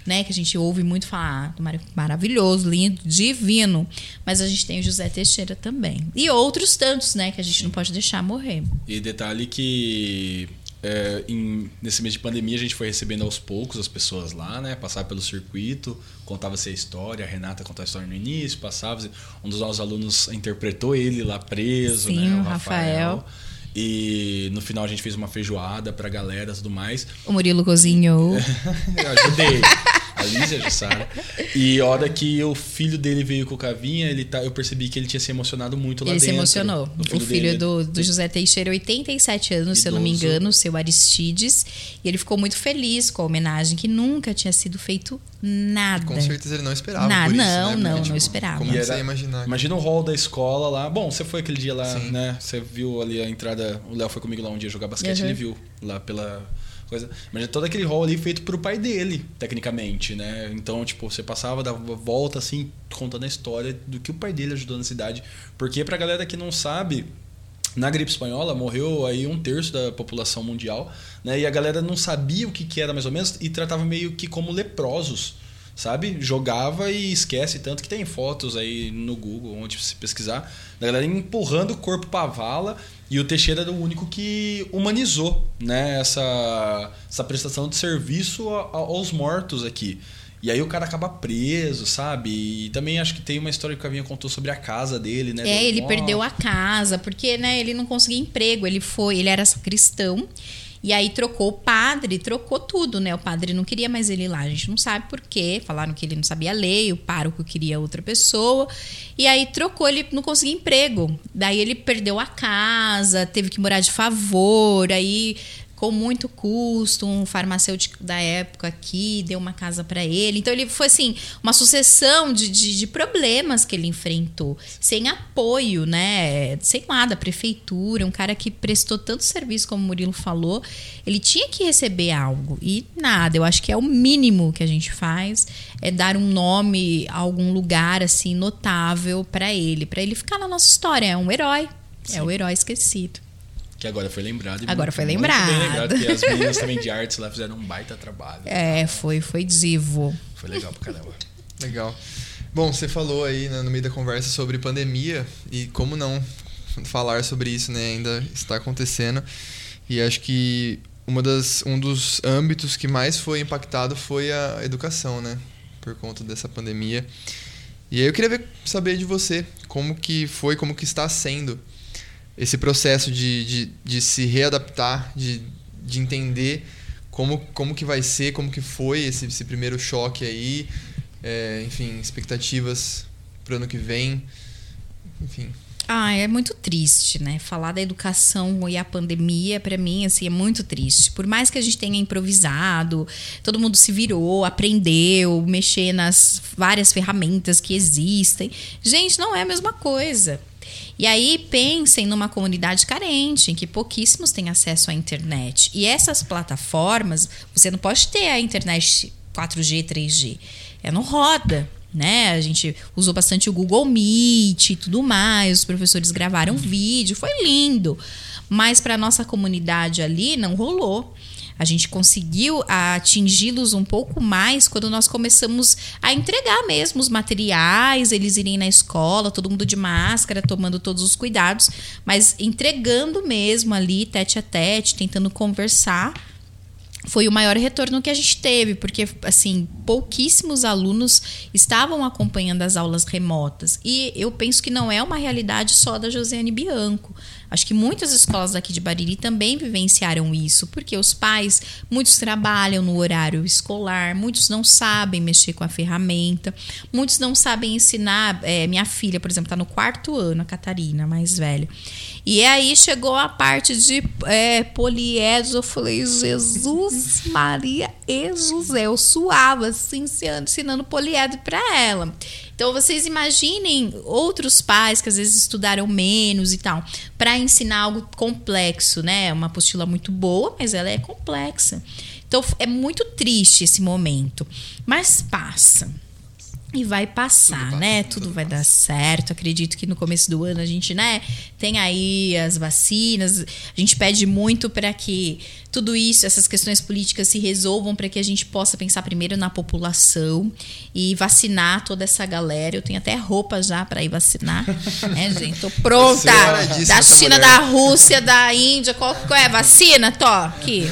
né, que a gente ouve muito falar do Mário maravilhoso, lindo, divino, mas a gente tem o José Teixeira também. E outros tantos, né, que a gente não pode deixar morrer. E detalhe que é, em- nesse mês de pandemia a gente foi recebendo aos poucos as pessoas lá, né? Passar pelo circuito, contava-se a história, a Renata contava a história no início, passava, um dos nossos alunos interpretou ele lá preso, Sim, né? o Rafael. E no final a gente fez uma feijoada pra galera e tudo mais. O Murilo cozinhou. Eu ajudei. A Lígia Jussara. E a hora que o filho dele veio com o Cavinha, ele tá, eu percebi que ele tinha se emocionado muito lá Ele se dentro. emocionou. O filho do, do José Teixeira, 87 anos, se eu não me Idoso. engano, o seu Aristides. E ele ficou muito feliz com a homenagem, que nunca tinha sido feito nada. Com certeza ele não esperava Não, por isso, não, né? não, Porque, não esperava. Como que você era- ia imaginar? Imagina o hall da escola lá. Bom, você foi aquele dia lá, Sim. né? Você viu ali a entrada. O Léo foi comigo lá um dia jogar basquete, Uhum. ele viu lá pela coisa. Imagina todo aquele hall ali feito pro pai dele, tecnicamente, né? Então, tipo, você passava, dava volta assim, contando a história do que o pai dele ajudou na cidade. Porque pra galera que não sabe. Na gripe espanhola morreu aí um terço da população mundial, né? E a galera não sabia o que, que era mais ou menos e tratava meio que como leprosos sabe? Jogava e esquece, tanto que tem fotos aí no Google, onde se pesquisar, da galera empurrando o corpo pra vala E o Teixeira era o único que humanizou né, essa, essa prestação de serviço a- a- aos mortos aqui. E aí o cara acaba preso, sabe? E também acho que tem uma história que o Cavinha contou sobre a casa dele, né? É, ele perdeu a casa, porque, né, ele não conseguia emprego. Ele foi, ele era cristão. E aí trocou o padre, trocou tudo, né? O padre não queria mais ele lá. A gente não sabe por quê. Falaram que ele não sabia ler, o pároco queria outra pessoa. E aí trocou, ele não conseguia emprego. Daí ele perdeu a casa, teve que morar de favor, aí com muito custo, um farmacêutico da época aqui deu uma casa para ele. Então ele foi assim, uma sucessão de, de, de problemas que ele enfrentou, sem apoio, né? Sem nada, prefeitura, um cara que prestou tanto serviço, como o Murilo falou, ele tinha que receber algo. E nada, eu acho que é o mínimo que a gente faz, é dar um nome a algum lugar assim notável para ele, para ele ficar na nossa história, é um herói. É o herói esquecido. Que agora foi lembrado. e Agora muito- foi muito lembrado. bem lembrado, porque as meninas também de artes lá fizeram um baita trabalho. É, foi, foi divo. Foi legal pra caramba. Legal. Bom, você falou aí né, no meio da conversa sobre pandemia e como não falar sobre isso, né? Ainda está acontecendo. E acho que uma das, um dos âmbitos que mais foi impactado foi a educação, né? Por conta dessa pandemia. E aí eu queria ver, saber de você como que foi, como que está sendo esse processo de, de, de se readaptar, de, de entender como, como que vai ser, como que foi esse, esse primeiro choque aí, é, enfim, expectativas para o ano que vem, enfim. Ah, é muito triste, né? Falar da educação e a pandemia, pra mim, assim, é muito triste. Por mais que a gente tenha improvisado, todo mundo se virou, aprendeu, mexer nas várias ferramentas que existem. Gente, não é a mesma coisa. E aí pensem numa comunidade carente, em que pouquíssimos têm acesso à internet. E essas plataformas, você não pode ter a internet 4G, 3G. É não roda né? A gente usou bastante o Google Meet e tudo mais, os professores gravaram vídeo, foi lindo. Mas para nossa comunidade ali não rolou. A gente conseguiu atingi-los um pouco mais quando nós começamos a entregar mesmo os materiais, eles irem na escola, todo mundo de máscara, tomando todos os cuidados, mas entregando mesmo ali, tete a tete, tentando conversar foi o maior retorno que a gente teve, porque assim, pouquíssimos alunos estavam acompanhando as aulas remotas. E eu penso que não é uma realidade só da Josiane Bianco. Acho que muitas escolas daqui de Bariri também vivenciaram isso, porque os pais, muitos trabalham no horário escolar, muitos não sabem mexer com a ferramenta, muitos não sabem ensinar. É, minha filha, por exemplo, está no quarto ano, a Catarina, mais velha. E aí chegou a parte de é, eu falei, Jesus, Maria e José. Eu suava assim, ensinando poliédro para ela. Então vocês imaginem outros pais que às vezes estudaram menos e tal, para ensinar algo complexo, né? Uma apostila muito boa, mas ela é complexa. Então é muito triste esse momento, mas passa. E vai passar, passa, né? Tudo, tudo vai passa. dar certo. Acredito que no começo do ano a gente, né, tem aí as vacinas. A gente pede muito para que tudo isso, essas questões políticas se resolvam para que a gente possa pensar primeiro na população e vacinar toda essa galera. Eu tenho até roupa já para ir vacinar, né, gente? Tô pronta. Da China, mulher. da Rússia, da Índia, qual, qual é? Vacina? Tô, aqui.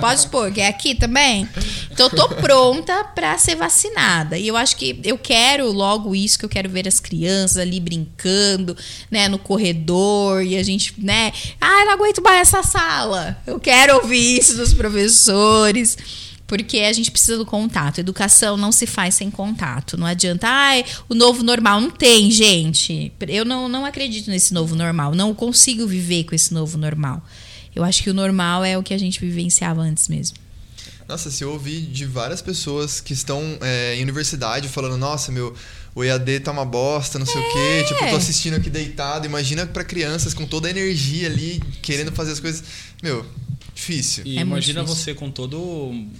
Pode pôr, que é aqui também? Então, eu tô pronta para ser vacinada. E eu acho que eu quero logo isso, que eu quero ver as crianças ali brincando, né, no corredor, e a gente, né, ah, não aguento mais essa sala. Eu quero ouvir isso dos professores. Porque a gente precisa do contato. Educação não se faz sem contato. Não adianta, ai, o novo normal. Não tem, gente. Eu não, não acredito nesse novo normal. Não consigo viver com esse novo normal. Eu acho que o normal é o que a gente vivenciava antes mesmo. Nossa, se eu ouvi de várias pessoas que estão é, em universidade falando, nossa, meu, o EAD tá uma bosta, não sei o quê. Tipo, tô assistindo aqui deitado. Imagina pra crianças com toda a energia ali, querendo fazer as coisas. Meu, difícil. E É imagina difícil. você com todo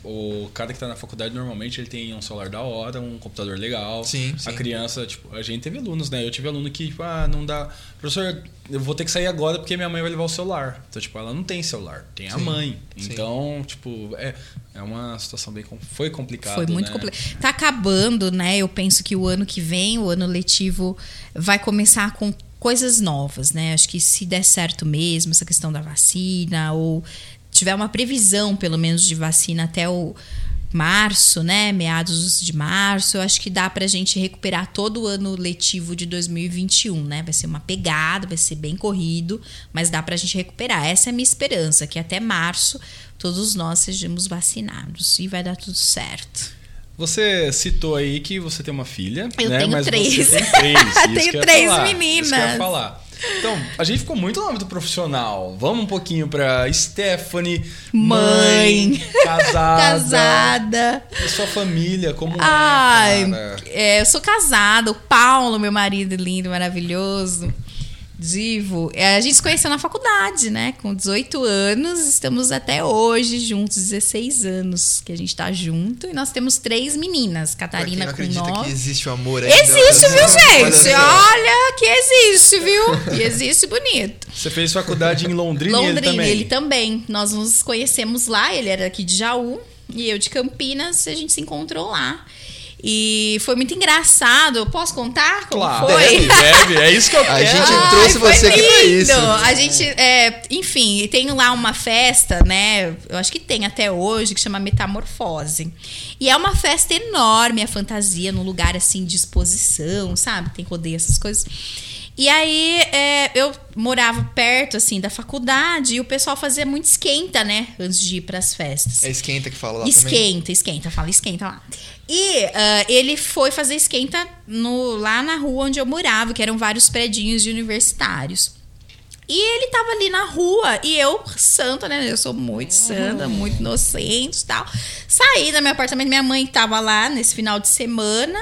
o cara que tá na faculdade, normalmente ele tem um celular da hora, um computador legal. Sim, A sim. criança, tipo, a gente teve alunos, né? Eu tive aluno que, tipo, ah, não dá. Professor, eu vou ter que sair agora porque minha mãe vai levar o celular. Então, tipo, ela não tem celular, tem a Sim, mãe. sim. Então, tipo, é, é uma situação bem. Foi complicado. Foi muito né? complicado. Tá acabando, né? Eu penso que o ano que vem, o ano letivo, vai começar com coisas novas, né? Acho que se der certo mesmo essa questão da vacina ou tiver uma previsão, pelo menos, de vacina até o março, né? Meados de março, eu acho que dá pra gente recuperar todo o ano letivo de 2021, né? Vai ser uma pegada, vai ser bem corrido, mas dá pra gente recuperar. Essa é a minha esperança, que até março todos nós sejamos vacinados e vai dar tudo certo. Você citou aí que você tem uma filha, Eu né? tenho Mas três. você tem três. Tenho três falar, meninas. Isso que eu ia falar. Então, a gente ficou muito no âmbito profissional. Vamos um pouquinho pra Stephanie, Mãe. casada, Casada. e sua família, como Ai, é, cara? é, eu sou casada. O Paulo, meu marido lindo, maravilhoso. Divo. É, a gente se conheceu na faculdade, né? Com 18 anos, estamos até hoje juntos, 16 anos que a gente tá junto. E nós temos três meninas, Pra quem Catarina não com nove. que existe o amor ainda. Existe, viu, gente? Olha que existe, viu? E existe bonito. Você fez faculdade em Londrina, e ele Londrina, também. ele também. Nós nos conhecemos lá, ele era aqui de Jaú e eu de Campinas, a gente se encontrou lá. E foi muito engraçado. Eu posso contar como Claro, foi? deve, deve. É isso que eu A quero. gente Ai, trouxe você aqui pra isso. A gente, é, enfim, tem lá uma festa, né? Eu acho que tem até hoje, que chama Metamorfose. E é uma festa enorme, a fantasia, num lugar assim de exposição, sabe? Tem rodeio, essas coisas. E aí é, eu morava perto, assim, da faculdade e o pessoal fazia muito esquenta, né? Antes de ir pras festas. É esquenta que fala lá também. Esquenta, esquenta, fala esquenta lá. E ah, ele foi fazer esquenta no, lá na rua onde eu morava, que eram vários predinhos de universitários. E ele tava ali na rua e eu, santa, né? Eu sou muito santa, muito inocente e tal. Saí do meu apartamento, minha mãe tava lá nesse final de semana.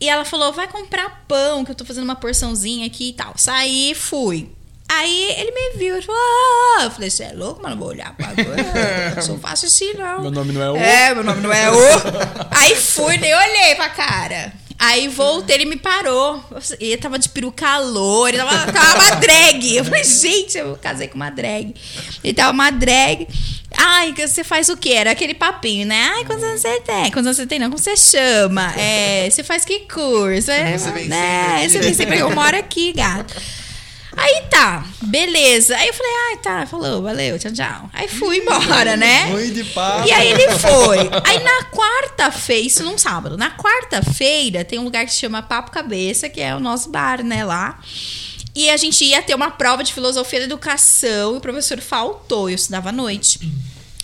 E ela falou: vai comprar pão, que eu tô fazendo uma porçãozinha aqui e tal. Saí, fui. Aí ele me viu e falou: ah! Eu falei: você é louco, mano? Vou olhar pra agora. Eu sou fácil assim, não. Meu nome não é o. É, meu nome não é o. Aí fui, nem olhei pra cara. Aí voltei, ele me parou. Ele tava de peruca loura, ele tava, tava uma drag. Eu falei, gente, eu casei com uma drag. Ele tava uma drag. Ai, você faz o quê? Era aquele papinho, né? Ai, quantos anos você tem? Quantos anos você tem? Não, como você chama? É, você faz que curso? É, Você vem né? sempre. Você vem sempre. Eu moro aqui, gato. Aí tá, beleza. Aí eu falei, ai, tá, falou, valeu, tchau, tchau. Aí fui embora, né? Ruim de papo. E aí ele foi. Aí na quarta-feira, isso num sábado, na quarta-feira tem um lugar que se chama Papo Cabeça, que é o nosso bar, né, lá. E a gente ia ter uma prova de filosofia da educação e o professor faltou, eu estudava à noite.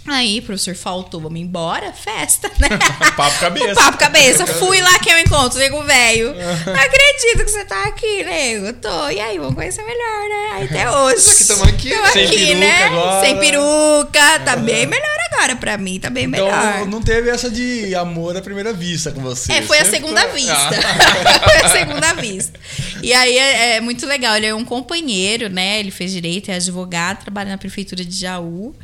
Aí, professor faltou, vamos embora, festa, né? Papo cabeça. Papo cabeça. Fui lá que eu encontro, nego velho. Não acredito que você tá aqui, nego. Tô. E aí, vamos conhecer melhor, né? Aí até hoje. Só que tamo aqui, Tamo Sem aqui, peruca né? agora. Sem peruca. Tá bem melhor agora pra mim, tá bem melhor. Então não teve essa de amor à primeira vista com você. É, foi a Sempre segunda foi- vista. Ah. foi a segunda vista. E aí é, é muito legal. Ele é um companheiro, né? Ele fez direito, é advogado, trabalha na prefeitura de Jaú.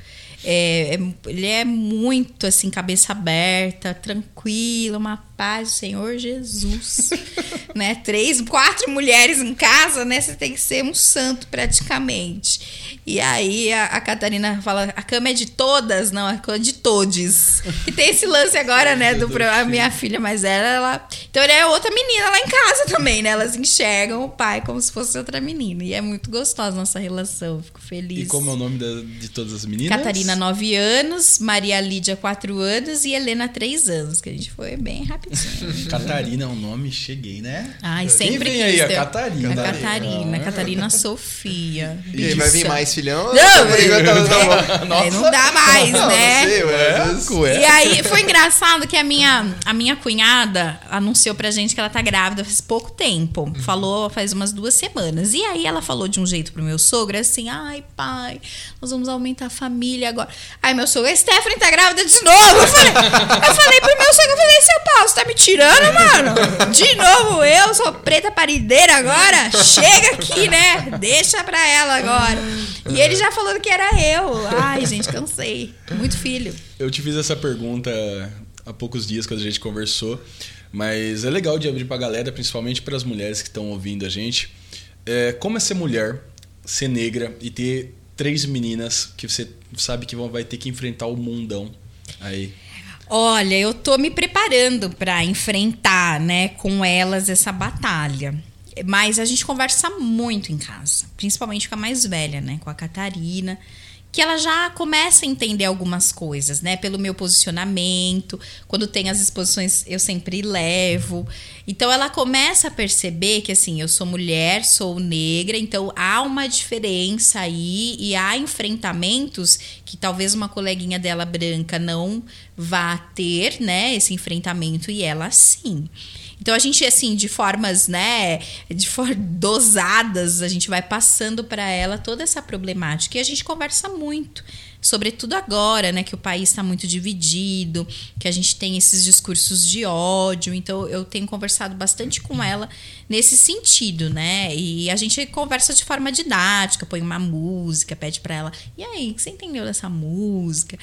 É, é- ele é muito assim, cabeça aberta, tranquilo, uma paz do Senhor Jesus. né? Três, quatro mulheres em casa, né? Você tem que ser um santo praticamente. E aí a, a Catarina fala: a cama é de todas, não, a cama é de todes. E tem esse lance agora, né? Do, a minha filha mais velha, ela. Então ele é outra menina lá em casa também, né? Elas enxergam o pai como se fosse outra menina. E é muito gostosa a nossa relação. Fico feliz. E como é o nome da- de todas as meninas? Catarina, 9 anos, Maria Lídia, 4 anos e Helena, 3 anos, que a gente foi bem Catarina é um nome, cheguei, né? Ai, Quem sempre vem aí? A Catarina. A Catarina, Ah. Catarina Sofia. E aí, vai vir mais filhão? Não, tá- tá bom. É, não dá mais, Não, né? não sei, vezes- Ué? E aí foi engraçado que a minha, a minha cunhada anunciou pra gente que ela tá grávida faz pouco tempo. Uhum. Falou faz umas duas semanas. E aí ela falou de um jeito pro meu sogro assim: ai, pai, nós vamos aumentar a família agora. Aí meu sogro, a Stephanie tá grávida de novo. Eu falei, eu falei pro meu sogro, eu falei, seu Paulo, você tá me tirando, mano? De novo, eu sou preta parideira agora? Chega aqui, né? Deixa pra ela agora. E ele já falando que era eu. Ai, gente, cansei. Muito filho. Eu te fiz essa pergunta há poucos dias quando a gente conversou, mas é legal de abrir pra galera, principalmente para as mulheres que estão ouvindo a gente. É, como é ser mulher, ser negra e ter três meninas que você sabe que vão, vai ter que enfrentar o mundão aí. Olha, eu tô me preparando pra enfrentar, né, com elas essa batalha. Mas a gente conversa muito em casa, principalmente com a mais velha, né? Com a Catarina que ela já começa a entender algumas coisas, né? Pelo meu posicionamento, quando tem as exposições eu sempre levo. Então ela começa a perceber que assim, eu sou mulher, sou negra, então há uma diferença aí e há enfrentamentos que talvez uma coleguinha dela branca não vá ter, né, esse enfrentamento e ela sim. Então a gente assim, de formas, né, de for dosadas, a gente vai passando para ela toda essa problemática e a gente conversa muito sobretudo agora, né, que o país está muito dividido, que a gente tem esses discursos de ódio. Então, eu tenho conversado bastante com ela nesse sentido, né? E a gente conversa de forma didática, põe uma música, pede para ela: "E aí, o que você entendeu dessa música?"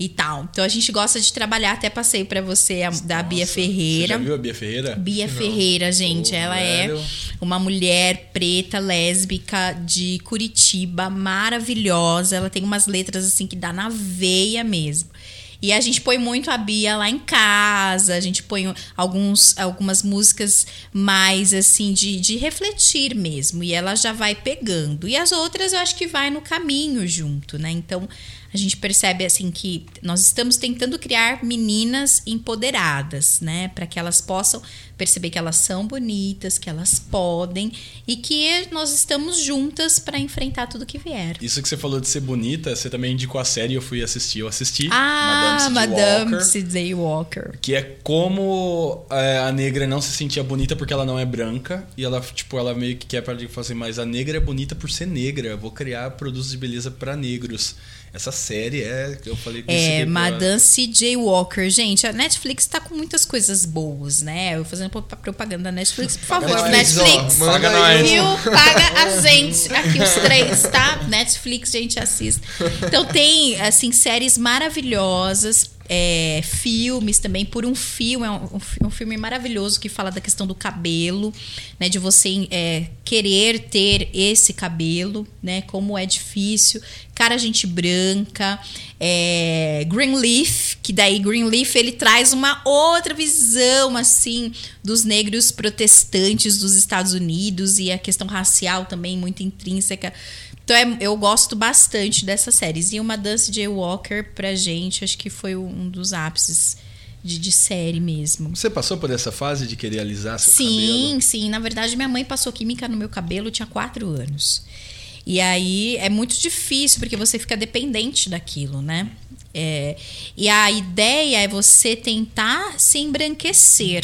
E tal. Então a gente gosta de trabalhar, até passei para você a, da Nossa, Bia Ferreira. Você já viu a Bia Ferreira? Bia Não. Ferreira, gente, ela é velho. é uma mulher preta, lésbica de Curitiba, maravilhosa. Ela tem umas letras assim que dá na veia mesmo. E a gente põe muito a Bia lá em casa, a gente põe alguns, algumas músicas mais assim de, de refletir mesmo. E ela já vai pegando. E as outras eu acho que vai no caminho junto, né? Então a gente percebe assim que nós estamos tentando criar meninas empoderadas, né, para que elas possam perceber que elas são bonitas, que elas podem e que nós estamos juntas para enfrentar tudo que vier. Isso que você falou de ser bonita, você também indicou a série, eu fui assistir, eu assisti. Ah, Madame C.J. Walker, Walker. Que é como é, a negra não se sentia bonita porque ela não é branca e ela tipo ela meio que quer para assim, mas a negra é bonita por ser negra. Eu vou criar produtos de beleza para negros. Essa série é. Eu falei que É, Madame C.J. Walker. Gente, a Netflix tá com muitas coisas boas, né? Eu fazendo propaganda da Netflix, por favor. Netflix, Netflix ó, paga nós. Viu? Paga a gente. Aqui os três, tá? Netflix, gente, assista. Então tem, assim, séries maravilhosas é, filmes também, por um fio, é um, um, filme maravilhoso que fala da questão do cabelo, né? De você é, querer ter esse cabelo, né? Como é difícil. Cara, gente branca. É, Greenleaf, que daí Greenleaf ele traz uma outra visão, assim, dos negros protestantes dos Estados Unidos e a questão racial também muito intrínseca então é, eu gosto bastante dessas séries. E uma Dance J. Walker pra gente, acho que foi um dos ápices. De, de, série mesmo. Você passou por essa fase de querer alisar seu sim, cabelo? Sim, sim. Na verdade, minha mãe passou química no meu cabelo, tinha quatro anos. E aí é muito difícil, porque você fica dependente daquilo, né? É, e a ideia é você tentar se embranquecer.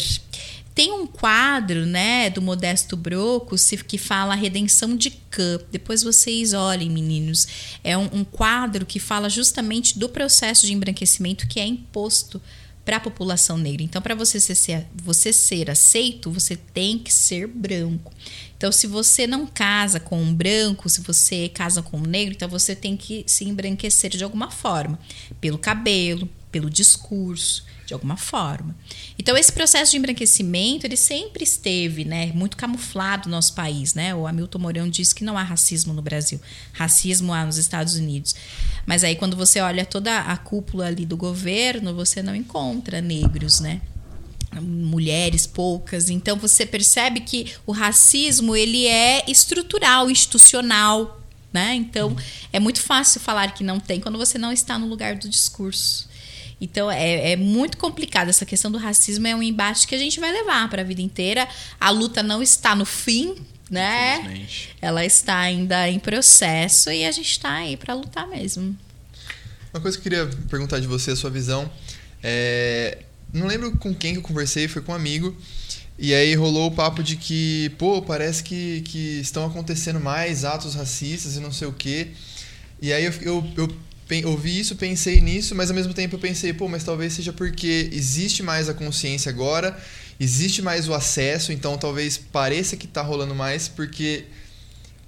Tem um quadro, né, do Modesto Broco que fala a redenção de Cã. Depois vocês olhem, meninos. É um, um quadro que fala justamente do processo de embranquecimento que é imposto para a população negra. Então, para você ser, você ser aceito, você tem que ser branco. Então, se você não casa com um branco, se você casa com um negro, então você tem que se embranquecer de alguma forma, pelo cabelo, pelo discurso, de alguma forma. Então esse processo de embranquecimento ele sempre esteve, né, muito camuflado no nosso país, né? O Hamilton Mourão diz que não há racismo no Brasil, racismo há nos Estados Unidos. Mas aí quando você olha toda a cúpula ali do governo, você não encontra negros, né? mulheres poucas. Então você percebe que o racismo ele é estrutural, institucional, né? Então é muito fácil falar que não tem quando você não está no lugar do discurso. Então é, é muito complicado. Essa questão do racismo é um embate que a gente vai levar para a vida inteira. A luta não está no fim, né? Ela está ainda em processo e a gente está aí para lutar mesmo. Uma coisa que eu queria perguntar de você, a sua visão. É... Não lembro com quem que eu conversei, foi com um amigo. E aí rolou o papo de que, pô, parece que, que estão acontecendo mais atos racistas e não sei o quê. E aí eu, eu, eu ouvi isso, pensei nisso, mas ao mesmo tempo eu pensei, pô, mas talvez seja porque existe mais a consciência agora, existe mais o acesso, então talvez pareça que está rolando mais porque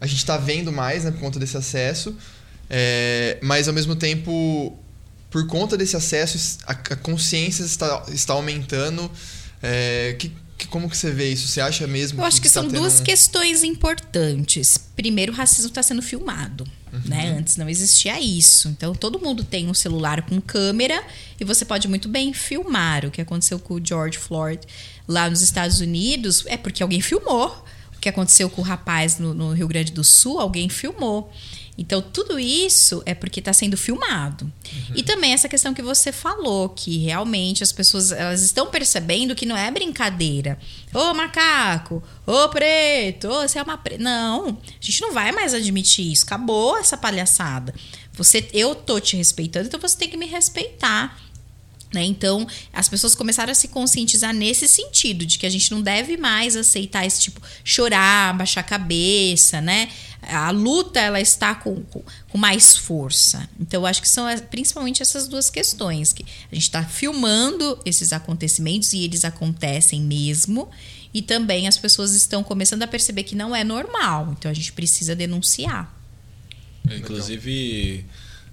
a gente está vendo mais né, por conta desse acesso, é, mas ao mesmo tempo, por conta desse acesso, a, consciência está, está aumentando. É, que, como que você vê isso? Você acha mesmo Eu acho que, que são tá duas um... questões importantes. Primeiro, o racismo está sendo filmado. Uhum. Né? Antes não existia isso. Então todo mundo tem um celular com câmera e você pode muito bem filmar. O que aconteceu com o George Floyd lá nos Estados Unidos é porque alguém filmou. que aconteceu com o rapaz no, no Rio Grande do Sul, alguém filmou. Então, tudo isso é porque está sendo filmado. Uhum. E também essa questão que você falou, que realmente as pessoas elas estão percebendo que não é brincadeira. Ô macaco, ô preto, ô você é uma preta. Não, a gente não vai mais admitir isso. Acabou essa palhaçada. Você, eu tô te respeitando, então você tem que me respeitar. Né? Então, as pessoas começaram a se conscientizar nesse sentido, de que a gente não deve mais aceitar esse tipo, chorar, baixar a cabeça, né? A luta, ela está com, com, mais força. Então, acho que são principalmente essas duas questões, que a gente está filmando esses acontecimentos e eles acontecem mesmo, e também as pessoas estão começando a perceber que não é normal, então a gente precisa denunciar. Inclusive...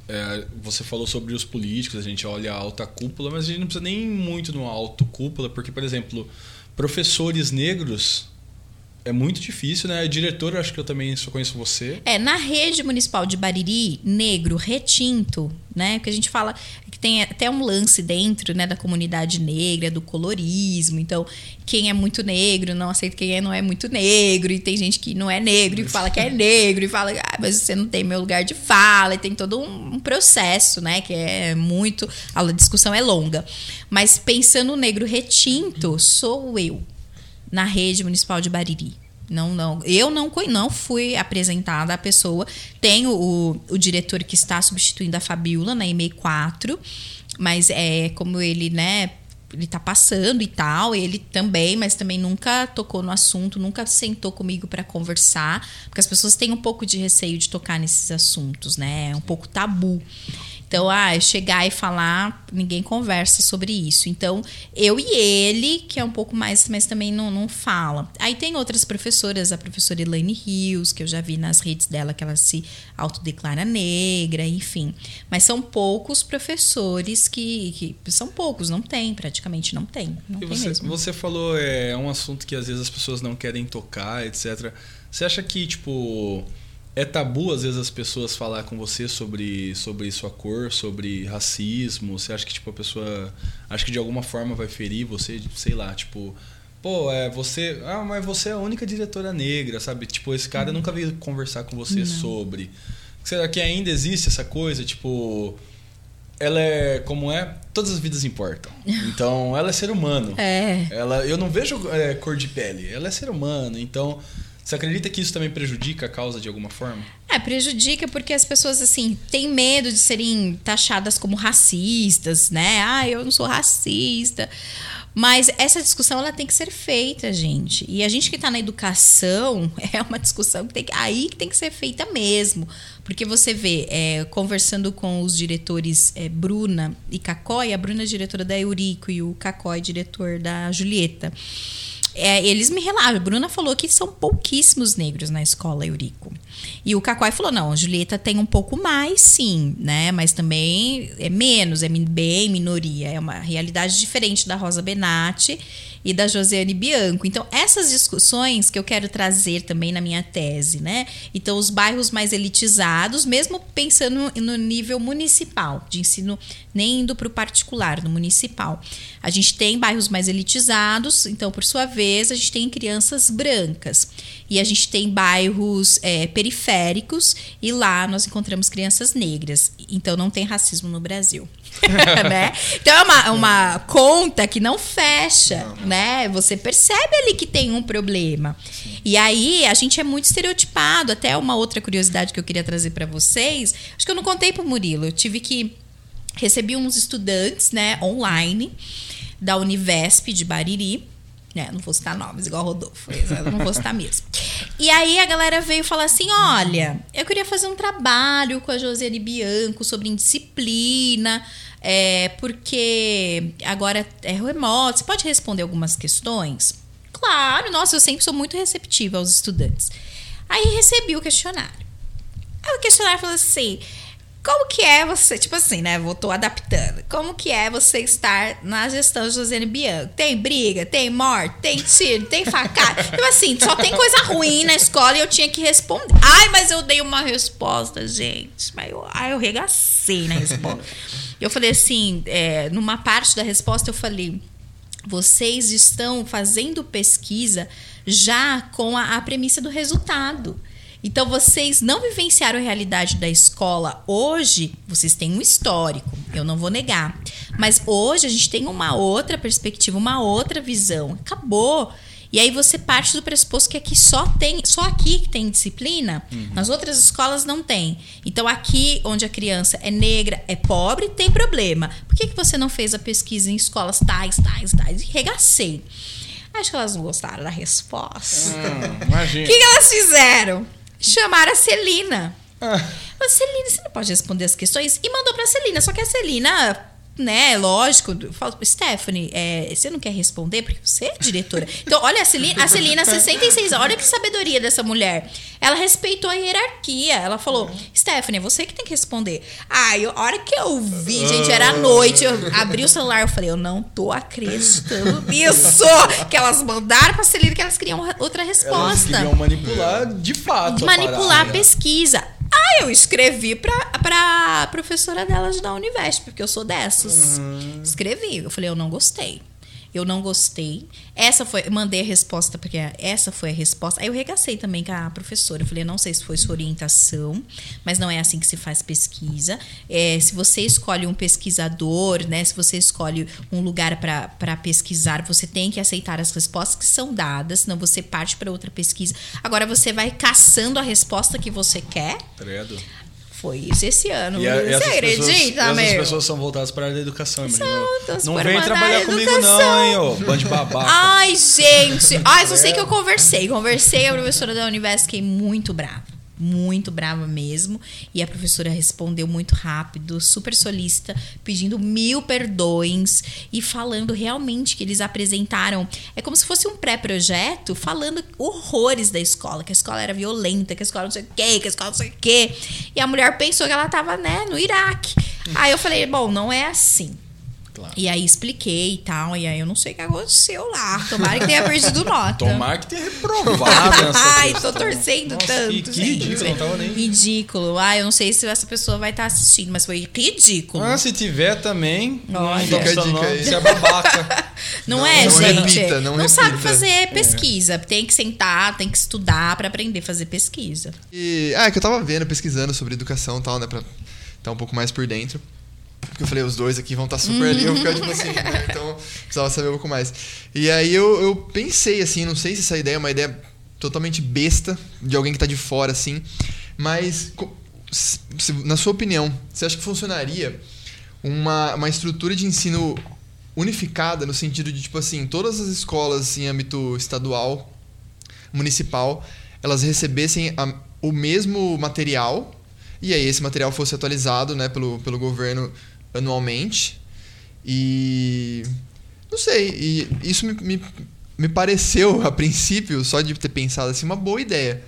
É, você falou sobre os políticos, a gente olha a alta cúpula, mas a gente não precisa nem muito no alto cúpula, porque, por exemplo, professores negros é muito difícil, né? Diretor, acho que eu também só conheço você. É, na rede municipal de Bariri, negro, retinto, né? Que a gente fala que tem até um lance dentro, né, da comunidade negra, do colorismo. Então, quem é muito negro não aceita quem é, não é muito negro. E tem gente que não é negro e fala que é negro e fala, ah, mas você não tem meu lugar de fala. E tem todo um, processo, né? Que é muito. A discussão é longa. Mas pensando no negro retinto, sou eu na rede municipal de Bariri. Não, não. Eu não, não fui apresentada a pessoa. Tenho o, o diretor que está substituindo a Fabiola na EMEI 4, mas é como ele, né, ele tá passando e tal, ele também, mas também nunca tocou no assunto, nunca sentou comigo para conversar, porque as pessoas têm um pouco de receio de tocar nesses assuntos, né? É um pouco tabu. Então, ah, chegar e falar, ninguém conversa sobre isso. Então, eu e ele, que é um pouco mais, mas também não, não fala. Aí tem outras professoras, a professora Elaine Rios, que eu já vi nas redes dela que ela se autodeclara negra, enfim. Mas são poucos professores que, que são poucos, não tem, praticamente não tem. Não e tem você, mesmo. você falou, é um assunto que às vezes as pessoas não querem tocar, etc. Você acha que, tipo é tabu às vezes as pessoas falar com você sobre, sobre sua cor, sobre racismo? Você acha que tipo a pessoa acha que de alguma forma vai ferir você, sei lá, tipo, pô, é você, ah, mas você é a única diretora negra, sabe? Tipo, esse cara nunca veio conversar com você Não. sobre. Será que ainda existe essa coisa, tipo, ela é como é, todas as vidas importam. Então, ela é ser humano. É. Ela, eu não vejo é, cor de pele. Ela é ser humano. Então, você acredita que isso também prejudica a causa de alguma forma? É, prejudica porque as pessoas, assim, têm medo de serem taxadas como racistas, né? Ah, eu não sou racista. Mas essa discussão ela tem que ser feita, gente. E a gente que está na educação é uma discussão que tem que, aí que tem que ser feita mesmo. Porque você vê, é, conversando com os diretores é, Bruna e Cacói, a Bruna é diretora da Eurico e o Cacói diretor da Julieta. É, eles me relatam, a Bruna falou que são pouquíssimos negros na escola Eurico. E o Cacói falou: não, a Julieta tem um pouco mais, sim, né? Mas também é menos, é bem minoria. É uma realidade diferente da Rosa Benatti e da Josiane Bianco. Então, essas discussões que eu quero trazer também na minha tese, né? Então, os bairros mais elitizados, mesmo pensando no nível municipal, de ensino, nem indo para o particular, no municipal. A gente tem bairros mais elitizados, então, por sua vez, a gente tem crianças brancas. E a gente tem bairros é, periféricos, e lá nós encontramos crianças negras. Então, não tem racismo no Brasil. né? Então é uma, uma conta que não fecha, não, né? Você percebe ali que tem um problema. Sim. E aí a gente é muito estereotipado. Até uma outra curiosidade que eu queria trazer para vocês, acho que eu não contei pro Murilo. Eu tive que recebi uns estudantes, né, online da Univesp de Bariri. Né, não vou citar nomes, igual Rodolfo. Eu não vou citar mesmo. E aí a galera veio falar assim: olha, eu queria fazer um trabalho com a Josiane Bianco sobre indisciplina é, porque agora é remoto, você pode responder algumas questões? Claro, nossa, eu sempre sou muito receptiva aos estudantes. Aí recebi o questionário. Aí o questionário falou assim: como que é você, tipo assim, né? Vou tô adaptando. Como que é você estar na gestão de Josiane Bianco? Tem briga, tem morte, tem tiro, tem facada. tipo assim, só tem coisa ruim na escola e eu tinha que responder. Ai, mas eu dei uma resposta, gente. Mas eu, ai, eu regacei na resposta. Eu falei assim, é, numa parte da resposta eu falei, vocês estão fazendo pesquisa já com a, a premissa do resultado. Então, vocês não vivenciaram a realidade da escola hoje, vocês têm um histórico, eu não vou negar. Mas hoje a gente tem uma outra perspectiva, uma outra visão. Acabou. E aí você parte do pressuposto que aqui só tem, só aqui que tem disciplina, uhum. nas outras escolas não tem. Então aqui onde a criança é negra, é pobre, tem problema. Por que, que você não fez a pesquisa em escolas tais, tais, tais? E regacei. Acho que elas não gostaram da resposta. Hum, imagina. O que, que elas fizeram? Chamaram a Celina. Ah. Mas, Celina, você não pode responder as questões? E mandou pra Celina. Só que a Celina né, lógico, eu falo, Stephanie, é, você não quer responder porque você é diretora. Então, olha, a Celina, a Celina 66 olha que sabedoria dessa mulher. Ela respeitou a hierarquia. Ela falou, Stephanie, é você que tem que responder. Ai, a hora que eu vi, gente, era noite, eu abri o celular, eu falei, eu não tô acreditando nisso! que elas mandaram pra Celina que elas queriam outra resposta. Elas queriam manipular de fato. Manipular a, a pesquisa. Ah, eu escrevi pra, pra professora delas da Univesp, porque eu sou dessas. Uhum. Escrevi. Eu falei, eu não gostei eu não gostei. Essa foi, mandei a resposta, porque essa foi a resposta. Aí eu regacei também com a professora. Eu falei, não sei se foi sua orientação, mas não é assim que se faz pesquisa. É, se você escolhe um pesquisador, né? Se você escolhe um lugar para pesquisar, você tem que aceitar as respostas que são dadas, senão você parte para outra pesquisa. Agora você vai caçando a resposta que você quer. Credo foi isso esse ano. E a, Você acredita, pessoas, Essas pessoas são voltadas para a área da educação, São, Não vem trabalhar comigo não, hein, ô. Bando de babaca. Ai, gente. Ai, só sei que eu conversei. Conversei, a professora da Univesp, fiquei muito brava muito brava mesmo. E a professora respondeu muito rápido, super solícita, pedindo mil perdões e falando realmente que eles apresentaram. É como se fosse um pré-projeto falando horrores da escola, que a escola era violenta, que a escola não sei o quê, que a escola não sei o quê. E a mulher pensou que ela estava né, no Iraque. Aí eu falei, bom, não é assim. Claro. E aí expliquei e tal. E aí eu não sei o que aconteceu lá. Tomara que tenha perdido nota. Tomara que tenha reprovado essa Ai, tô torcendo Nossa, tanto. Que, que ridículo, não tava nem. Ridículo. Ah, eu não sei se essa pessoa vai estar tá assistindo, mas foi ridículo. Ah, se tiver também. Olha. Fica a dica aí. Você é babaca. Não, não é, não gente? Repita, não, não sabe fazer é. pesquisa. É. Tem que sentar, tem que estudar para aprender a fazer pesquisa. E, ah, é que eu tava vendo, pesquisando sobre educação e tal, né? Pra estar um pouco mais por dentro. Porque eu falei, os dois aqui vão estar tá super ali, eu ficar tipo assim, né? Então precisava saber um pouco mais. E aí eu, eu pensei assim, não sei se essa ideia é uma ideia totalmente besta de alguém que está de fora, assim, mas se, na sua opinião, você acha que funcionaria uma, uma estrutura de ensino unificada no sentido de, tipo assim, todas as escolas em âmbito estadual, municipal, elas recebessem a, o mesmo material e aí esse material fosse atualizado né, pelo, pelo governo anualmente. E. Não sei. E isso me, me, me pareceu, a princípio, só de ter pensado assim, uma boa ideia.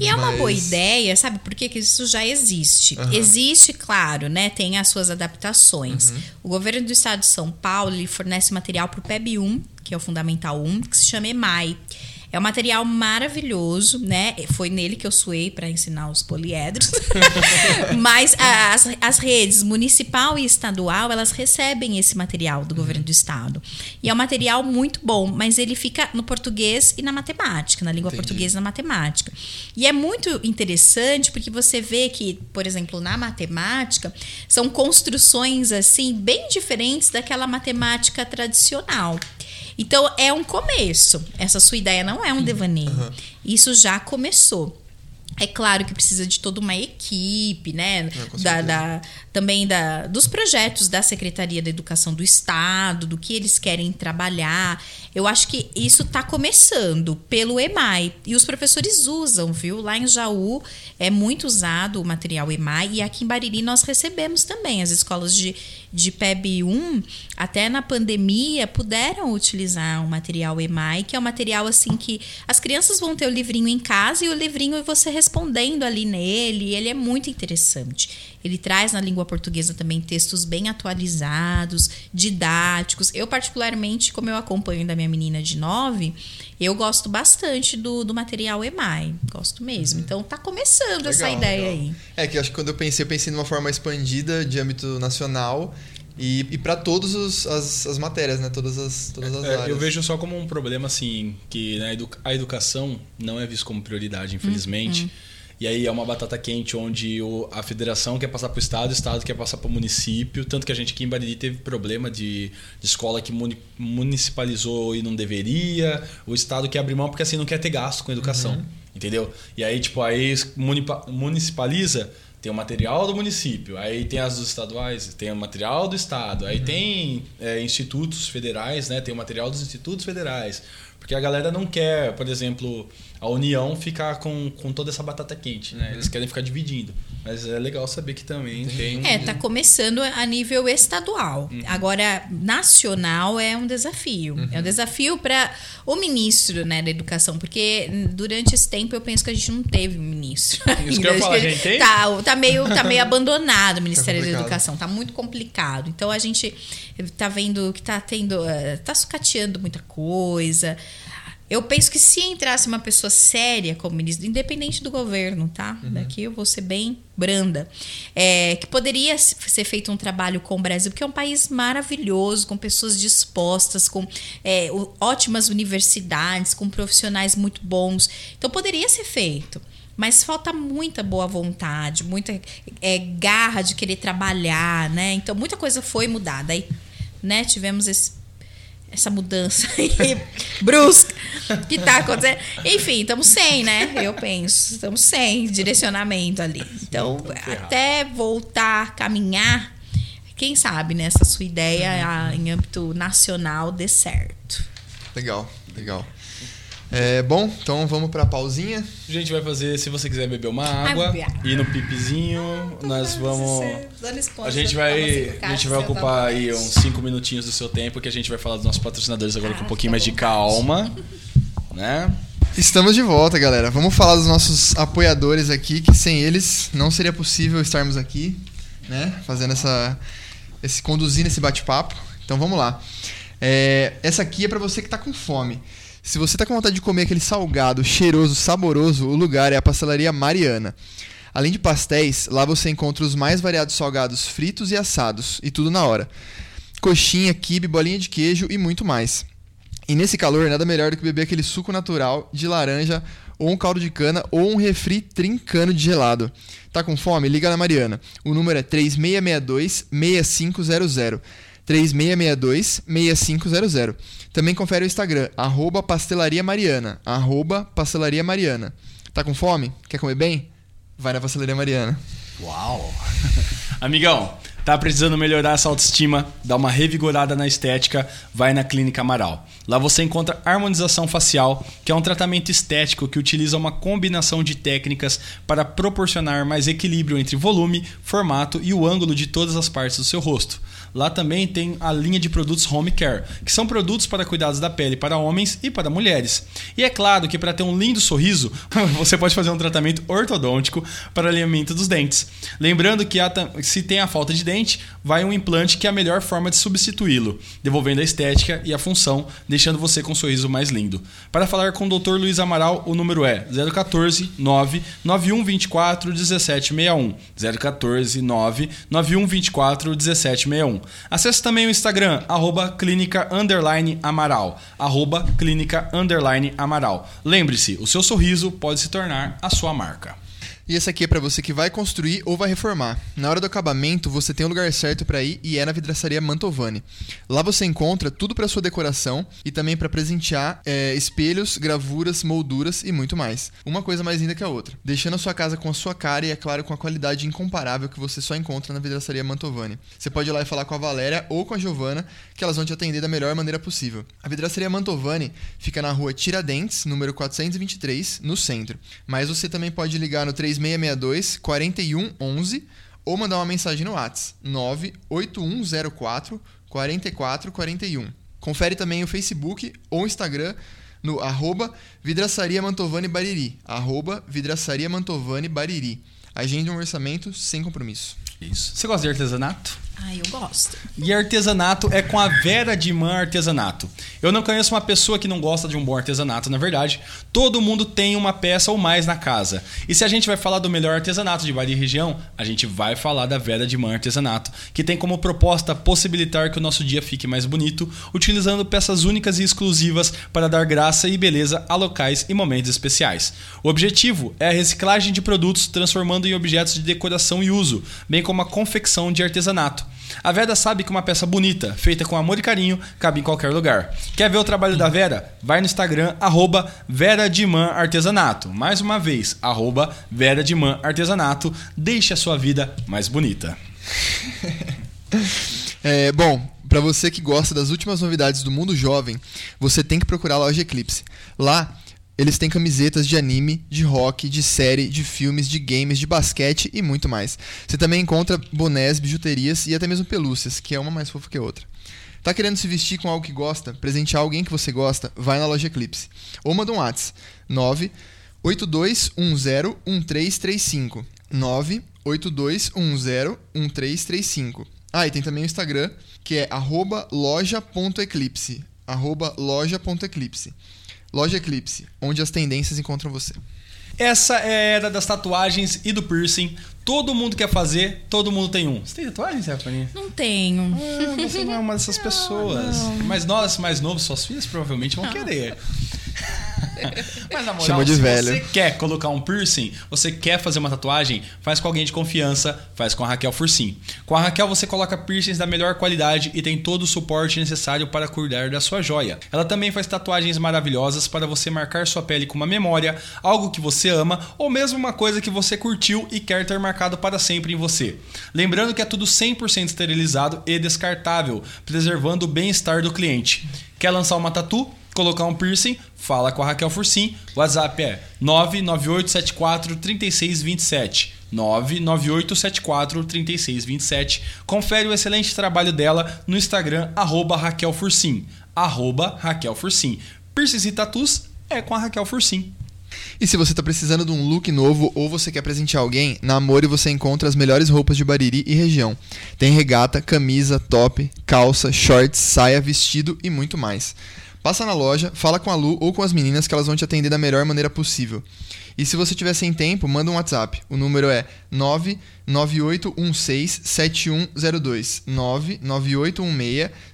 E é uma boa ideia, sabe por quê? que isso já existe? Uhum. Existe, claro, né? Tem as suas adaptações. Uhum. O governo do estado de São Paulo fornece material para o PEB 1, que é o Fundamental 1, que se chama EMAI. É um material maravilhoso, né? Foi nele que eu suei para ensinar os poliedros. Mas as, as redes municipal e estadual, elas recebem esse material do governo do estado. E é um material muito bom, mas ele fica no português e na matemática, na língua Entendi. portuguesa e na matemática. E é muito interessante porque você vê que, por exemplo, na matemática, são construções assim bem diferentes daquela matemática tradicional. Então é um começo. Essa sua ideia não é um devaneio. Uhum. Isso já começou. É claro que precisa de toda uma equipe, né? da, da, também da, dos projetos da Secretaria da Educação do Estado, do que eles querem trabalhar. Eu acho que isso está começando pelo EMAI. E os professores usam, viu? Lá em Jaú é muito usado o material EMAI. E aqui em Bariri nós recebemos também. As escolas de, de PEB 1, até na pandemia, puderam utilizar o material EMAI, que é um material assim que as crianças vão ter o livrinho em casa e o livrinho e você respondendo ali nele. Ele é muito interessante. Ele traz na língua portuguesa também textos bem atualizados, didáticos. Eu, particularmente, como eu acompanho da minha menina de 9, eu gosto bastante do, do material EMAI. Gosto mesmo. Uhum. Então tá começando legal, essa ideia legal. aí. É que eu acho que quando eu pensei, eu pensei numa forma expandida de âmbito nacional E, e para todas as, as matérias, né? Todas as, todas as É, áreas. eu vejo só como um problema assim, que né, a educação não é vista como prioridade, infelizmente. E aí é uma batata quente onde o- a federação quer passar para o estado, o estado quer passar para o município. Tanto que a gente aqui em Bariri teve problema de, de escola que muni- municipalizou e não deveria. O estado quer abrir mão porque assim não quer ter gasto com educação. Entendeu? E aí, tipo, aí municipaliza, tem o material do município, aí tem as dos estaduais, tem o material do estado, aí tem é, institutos federais, né? Tem o material dos institutos federais. Porque a galera não quer, por exemplo, a União ficar com, com toda essa batata quente, né? Eles querem ficar dividindo. Mas é legal saber que também tem. É, tá começando a nível estadual. Uhum. Agora, nacional é um desafio. É um desafio para o ministro né, da educação, porque durante esse tempo eu penso que a gente não teve um ministro. Isso que eu falar, a gente tem? Tá, tá meio, tá meio abandonado o Ministério da. Educação, tá muito complicado. Então a gente tá vendo que tá tendo. eh, tá sucateando muita coisa. Eu penso que se entrasse uma pessoa séria como ministro, independente do governo, tá? Daqui eu vou ser bem branda. É, que poderia se- ser feito um trabalho com o Brasil, porque é um país maravilhoso, com pessoas dispostas, com é, ótimas universidades, com profissionais muito bons. Então poderia ser feito. Mas falta muita boa vontade, muita é, garra de querer trabalhar, né? Então muita coisa foi mudada. Aí, né, tivemos esse essa mudança aí brusca que tá acontecendo. Enfim, estamos sem, né? Eu penso, estamos sem direcionamento ali. Então, ferrados. até voltar a caminhar, quem sabe nessa sua ideia a- em âmbito nacional dê certo. Legal, legal. É, bom, então vamos pra pausinha. A gente vai fazer, se você quiser beber uma água, ir no pipizinho, nós vamos. A gente vai, a gente vai ocupar aí uns 5 minutinhos do seu tempo que a gente vai falar dos nossos patrocinadores agora com um Ah, pouquinho fica mais de calma, né? Estamos de volta, galera. Vamos falar dos nossos apoiadores aqui, que sem eles não seria possível estarmos aqui, né? Fazendo essa. Esse, conduzindo esse bate-papo. Então vamos lá. É, essa aqui é pra você que tá com fome. Se você tá com vontade de comer aquele salgado cheiroso, saboroso, o lugar é a Pastelaria Mariana. Além de pastéis, lá você encontra os mais variados salgados fritos e assados, e tudo na hora. Coxinha, quibe, bolinha de queijo e muito mais. E nesse calor, nada melhor do que beber aquele suco natural de laranja, ou um caldo de cana, ou um refri trincando de gelado. Tá com fome? Liga na Mariana. O número é 3662-6500. 3662-6500. Também confere o Instagram, arroba pastelaria mariana. Arroba pastelaria mariana. Tá com fome? Quer comer bem? Vai na pastelaria mariana. Uau! Amigão, tá precisando melhorar essa autoestima, dar uma revigorada na estética, vai na Clínica Amaral. Lá você encontra harmonização facial, que é um tratamento estético que utiliza uma combinação de técnicas para proporcionar mais equilíbrio entre volume, formato e o ângulo de todas as partes do seu rosto. Lá também tem a linha de produtos Home Care, que são produtos para cuidados da pele para homens e para mulheres. E é claro que para ter um lindo sorriso, você pode fazer um tratamento ortodôntico para alinhamento dos dentes. Lembrando que se tem a falta de dente, vai um implante que é a melhor forma de substituí-lo, devolvendo a estética e a função, deixando você com um sorriso mais lindo. Para falar com o Dr. Luiz Amaral, o número é 014 9 9124 1761. 014 9 9124 1761. Acesse também o Instagram, arroba clínica underline amaral. Arroba clínica underline amaral. Lembre-se, o seu sorriso pode se tornar a sua marca. E esse aqui é pra você que vai construir ou vai reformar. Na hora do acabamento, você tem o lugar certo pra ir e é na vidraçaria Mantovani. Lá você encontra tudo pra sua decoração e também pra presentear é, espelhos, gravuras, molduras e muito mais. Uma coisa mais linda que a outra, deixando a sua casa com a sua cara e é claro com a qualidade incomparável que você só encontra na vidraçaria Mantovani. Você pode ir lá e falar com a Valéria ou com a Giovana, que elas vão te atender da melhor maneira possível. A vidraçaria Mantovani fica na rua Tiradentes, número 423, no centro. Mas você também pode ligar no 3662 4111 ou mandar uma mensagem no WhatsApp 98104 4441. Confere também o Facebook ou Instagram no arroba Vidraçaria Mantovani Bariri. Arroba Vidraçaria Mantovani Bariri. Agende um orçamento sem compromisso. Isso. Você gosta de artesanato? Ah, eu gosto. E artesanato é com a Vera de Man Artesanato. Eu não conheço uma pessoa que não gosta de um bom artesanato, na verdade. Todo mundo tem uma peça ou mais na casa. E se a gente vai falar do melhor artesanato de Bahia e região, a gente vai falar da Vera de Man Artesanato, que tem como proposta possibilitar que o nosso dia fique mais bonito, utilizando peças únicas e exclusivas para dar graça e beleza a locais e momentos especiais. O objetivo é a reciclagem de produtos transformando em objetos de decoração e uso, bem como a confecção de artesanato. A Vera sabe que uma peça bonita, feita com amor e carinho, cabe em qualquer lugar. Quer ver o trabalho da Vera? Vai no Instagram, arroba. Mais uma vez, arroba. Deixe a sua vida mais bonita. É, bom, para você que gosta das últimas novidades do mundo jovem, você tem que procurar a loja Eclipse. Lá eles têm camisetas de anime, de rock, de série, de filmes, de games, de basquete e muito mais. Você também encontra bonés, bijuterias e até mesmo pelúcias, que é uma mais fofa que a outra. Tá querendo se vestir com algo que gosta, presentear alguém que você gosta? Vai na loja Eclipse. Ou manda um WhatsApp 982101335. 982101335. Ah, e tem também o Instagram, que é loja.eclipse. loja.eclipse. Loja Eclipse, onde as tendências encontram você. Essa é a era das tatuagens e do piercing. Todo mundo quer fazer, todo mundo tem um. Você tem tatuagem, Stephanie? Não tenho. Ah, você não é uma dessas pessoas. Mas nós, mais novos, suas filhas provavelmente vão querer. Mas na moral, Chamou de se velho. você quer colocar um piercing, você quer fazer uma tatuagem, faz com alguém de confiança, faz com a Raquel Fursim. Com a Raquel você coloca piercings da melhor qualidade e tem todo o suporte necessário para cuidar da sua joia. Ela também faz tatuagens maravilhosas para você marcar sua pele com uma memória, algo que você ama ou mesmo uma coisa que você curtiu e quer ter marcado para sempre em você. Lembrando que é tudo 100% esterilizado e descartável, preservando o bem-estar do cliente. Quer lançar uma tatu? Colocar um piercing? Fala com a Raquel Fursim. WhatsApp é 99874 3627. 99874 3627. Confere o excelente trabalho dela no Instagram, arroba Raquel Fursim. Arroba Raquel Fursim. Piercings e tatus é com a Raquel Fursim. E se você está precisando de um look novo ou você quer presentear alguém, na Amore você encontra as melhores roupas de Bariri e região. Tem regata, camisa, top, calça, shorts, saia, vestido e muito mais. Passa na loja, fala com a Lu ou com as meninas que elas vão te atender da melhor maneira possível. E se você tiver sem tempo, manda um WhatsApp. O número é 998167102.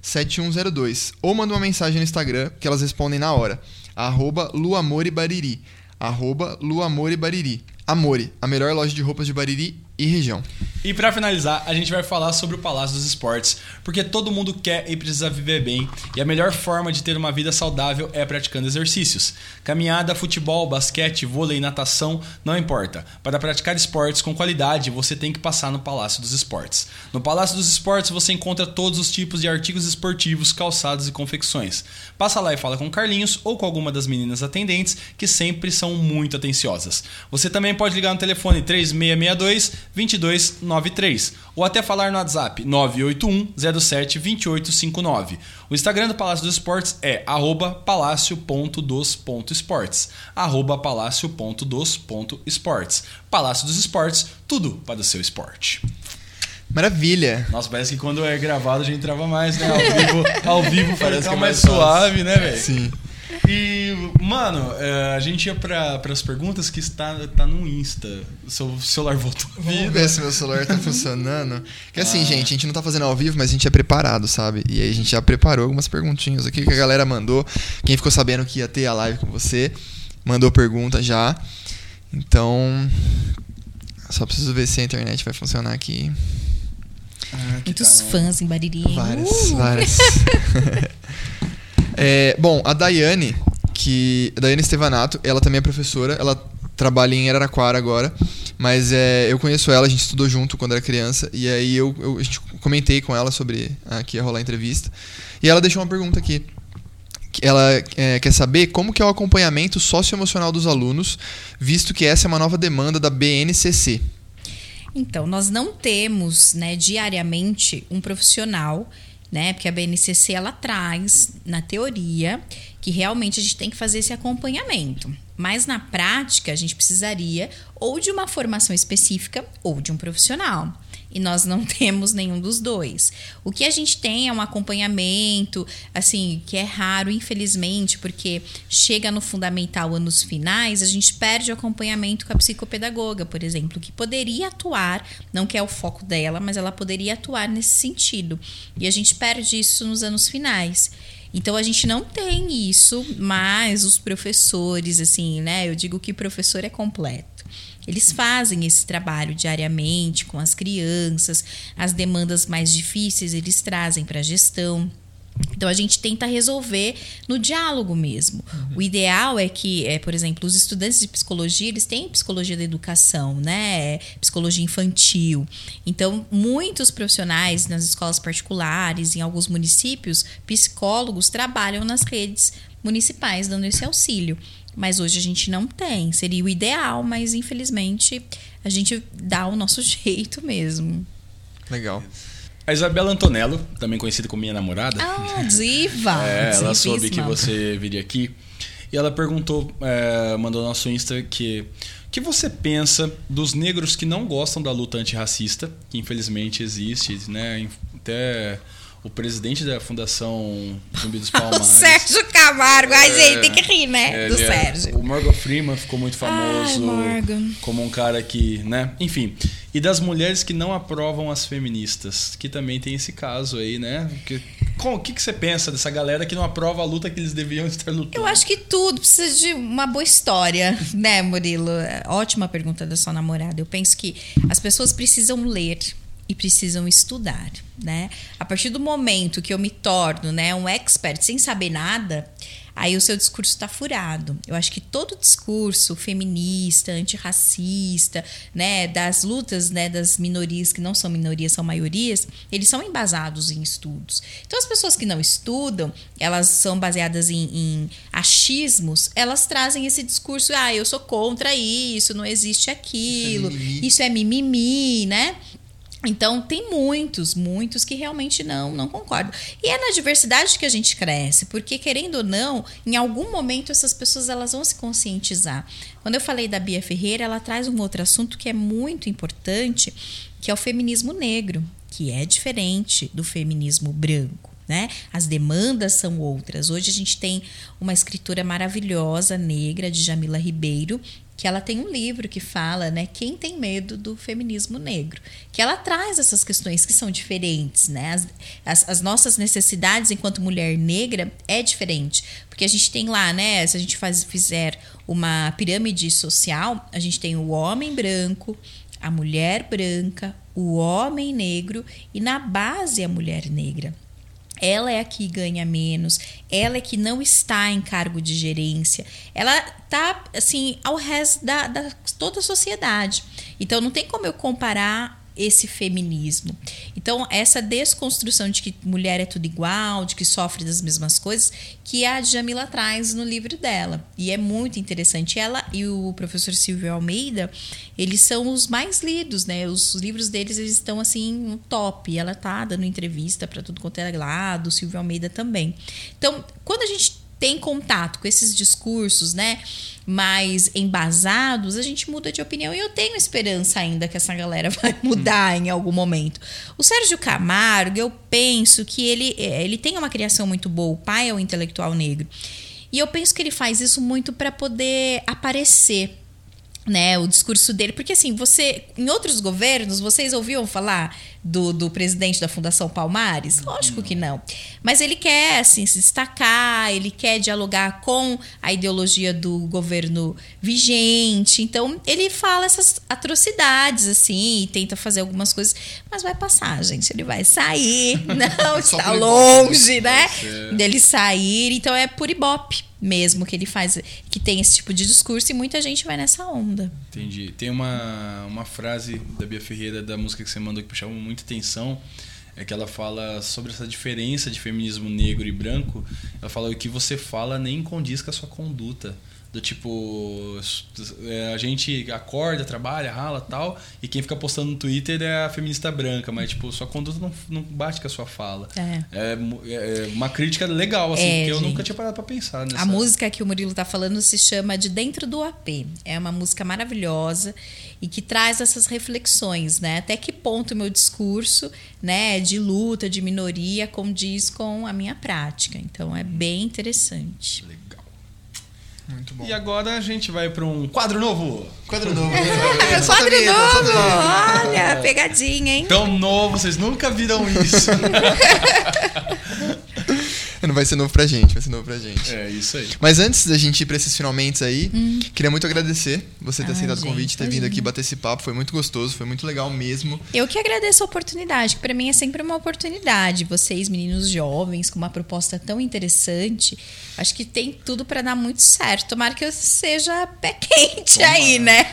998167102. Ou manda uma mensagem no Instagram que elas respondem na hora. Arroba Luamorebariri. Arroba Luamorebariri. Amore, a melhor loja de roupas de Bariri e região. E para finalizar, a gente vai falar sobre o Palácio dos Esportes, porque todo mundo quer e precisa viver bem, e a melhor forma de ter uma vida saudável é praticando exercícios. Caminhada, futebol, basquete, vôlei, natação, não importa. Para praticar esportes com qualidade, você tem que passar no Palácio dos Esportes. No Palácio dos Esportes você encontra todos os tipos de artigos esportivos, calçados e confecções. Passa lá e fala com Carlinhos ou com alguma das meninas atendentes, que sempre são muito atenciosas. Você também pode ligar no telefone 3662 2293 ou até falar no WhatsApp 981 07 2859. O Instagram do Palácio dos Esportes é arroba palácio.dos.esportes. Arroba palácio.dos.esportes. Palácio dos Esportes, tudo para o seu esporte. Maravilha! Nossa, parece que quando é gravado a gente trava mais, né? Ao vivo, ao vivo Parece que é mais mais suave, né, velho? Sim. E, mano, é, a gente ia para as perguntas que está tá no Insta. Seu celular voltou a Vamos ver se meu celular tá funcionando. Que assim, Ah. gente, a gente não tá fazendo ao vivo, mas a gente é preparado, sabe? E aí a gente já preparou algumas perguntinhas aqui que a galera mandou. Quem ficou sabendo que ia ter a live com você, mandou pergunta já. Então, só preciso ver se a internet vai funcionar aqui. Ah, Muitos tá, né? fãs em Bariri. Várias, Uh! várias. É, bom, a Daiane, que. A Daiane Estevanato, ela também é professora, ela trabalha em Araraquara agora. Mas é, eu conheço ela, a gente estudou junto quando era criança. E aí eu, eu- a gente comentei com ela sobre ah, que ia rolar a entrevista. E ela deixou uma pergunta aqui. Ela é, quer saber como que é o acompanhamento socioemocional dos alunos, visto que essa é uma nova demanda da BNCC. Então, nós não temos, né, diariamente um profissional, né, porque a BNCC ela traz na teoria que realmente a gente tem que fazer esse acompanhamento. Mas na prática, a gente precisaria ou de uma formação específica ou de um profissional. E nós não temos nenhum dos dois. O que a gente tem é um acompanhamento, assim, que é raro, infelizmente, porque chega no fundamental anos finais, a gente perde o acompanhamento com a psicopedagoga, por exemplo, que poderia atuar, não que é o foco dela, mas ela poderia atuar nesse sentido. E a gente perde isso nos anos finais. Então a gente não tem isso, mas os professores, assim, né? Eu digo que professor é completo. Eles fazem esse trabalho diariamente com as crianças, as demandas mais difíceis eles trazem para a gestão. Então a gente tenta resolver no diálogo mesmo. Uhum. O ideal é que, é, por exemplo, os estudantes de psicologia, eles têm psicologia da educação, né? Psicologia infantil. Então, muitos profissionais nas escolas particulares, em alguns municípios, psicólogos trabalham nas redes municipais dando esse auxílio. Mas hoje a gente não tem. Seria o ideal, mas infelizmente a gente dá o nosso jeito mesmo. Legal. A Isabela Antonello, também conhecida como minha namorada. Ah, diva! é, ela soube que você viria aqui. E ela perguntou, é, mandou no nosso Insta que o que você pensa dos negros que não gostam da luta antirracista, que infelizmente existe, né? Até o presidente da Fundação Zumbi dos Palmares. Sérgio Camargo. É, gente, tem que rir, né? É, do é, Sérgio. o Morgan Freeman ficou muito famoso Ai, como um cara que, né? Enfim. E das mulheres que não aprovam as feministas, que também tem esse caso aí, né? Que, o que, que você pensa dessa galera que não aprova a luta que eles deviam estar lutando? Eu acho que tudo precisa de uma boa história, né, Murilo? Ótima pergunta da sua namorada. Eu penso que as pessoas precisam ler e precisam estudar, né? A partir do momento que eu me torno, né, um expert sem saber nada, aí o seu discurso está furado. Eu acho que todo discurso feminista, antirracista, né, das lutas, né, das minorias que não são minorias, são maiorias, eles são embasados em estudos. Então as pessoas que não estudam, elas são baseadas em, em achismos, elas trazem esse discurso, ah, eu sou contra isso, não existe aquilo, isso é mimimi, isso é mimimi né? Então, tem muitos, muitos que realmente não, não concordam. E é na diversidade que a gente cresce, porque querendo ou não, em algum momento essas pessoas elas vão se conscientizar. Quando eu falei da Bia Ferreira, ela traz um outro assunto que é muito importante, que é o feminismo negro, que é diferente do feminismo branco. Né? As demandas são outras. Hoje a gente tem uma escritora maravilhosa negra de Jamila Ribeiro, que ela tem um livro que fala, né, quem tem medo do feminismo negro, que ela traz essas questões que são diferentes, né, as, as, as, nossas necessidades enquanto mulher negra é diferente, porque a gente tem lá, né, se a gente faz, fizer uma pirâmide social, a gente tem o homem branco, a mulher branca, o homem negro e na base a mulher negra ela é a que ganha menos, ela é que não está em cargo de gerência, ela tá assim ao resto da, da toda a sociedade. Então não tem como eu comparar esse feminismo. Então, essa desconstrução de que mulher é tudo igual, de que sofre das mesmas coisas, que a Jamila traz no livro dela. E é muito interessante. Ela e o professor Silvio Almeida, eles são os mais lidos, né? Os livros deles eles estão assim no top. Ela tá dando entrevista para tudo quanto é lado, o Silvio Almeida também. Então, quando a gente tem contato com esses discursos, né? mais embasados, a gente muda de opinião e eu tenho esperança ainda que essa galera vai mudar em algum momento. O Sérgio Camargo, eu penso que ele, é, ele tem uma criação muito boa, o pai é o intelectual negro. E eu penso que ele faz isso muito para poder aparecer né, o discurso dele, porque assim, você em outros governos, vocês ouviam falar do, do presidente da Fundação Palmares? Lógico que não. Mas ele quer assim se destacar, ele quer dialogar com a ideologia do governo vigente. Então, ele fala essas atrocidades assim, e tenta fazer algumas coisas, mas vai passar, gente, ele vai sair. Não, está longe, né? Dele sair, então é por ibope mesmo que ele faz, que tem esse tipo de discurso e muita gente vai nessa onda. Entendi. Tem uma, uma frase da Bia Ferreira da música que você mandou que chamou muita atenção, é que ela fala sobre essa diferença de feminismo negro e branco. Ela fala o que você fala nem condiz com a sua conduta. Do tipo, é, a gente acorda, trabalha, rala tal, e quem fica postando no Twitter é a feminista branca, mas tipo, sua conduta não, não bate com a sua fala. É. É, mu- é uma crítica legal, assim, É, porque eu gente. nunca tinha parado pra pensar nessa. A música que o Murilo tá falando se chama De Dentro do AP. É uma música maravilhosa e que traz essas reflexões, né? Até que ponto o meu discurso, né, de luta, de minoria, condiz com a minha prática. Então é bem interessante. Legal. Muito bom. E agora a gente vai pra um quadro novo. Quadro novo. É, quadro novo! Olha, pegadinha, hein? Tão novo, vocês nunca viram isso. Não vai ser novo pra gente, vai ser novo pra gente. é isso aí. Mas antes da gente ir pra esses finalmente aí, queria muito agradecer você ter Ah, aceitado o gente, convite, ter vindo aqui bater esse papo. Foi muito gostoso, foi muito legal mesmo. Eu que agradeço a oportunidade, que para mim é sempre uma oportunidade. Vocês, meninos jovens, com uma proposta tão interessante, acho que tem tudo para dar muito certo. Tomara que eu seja pé quente aí, né?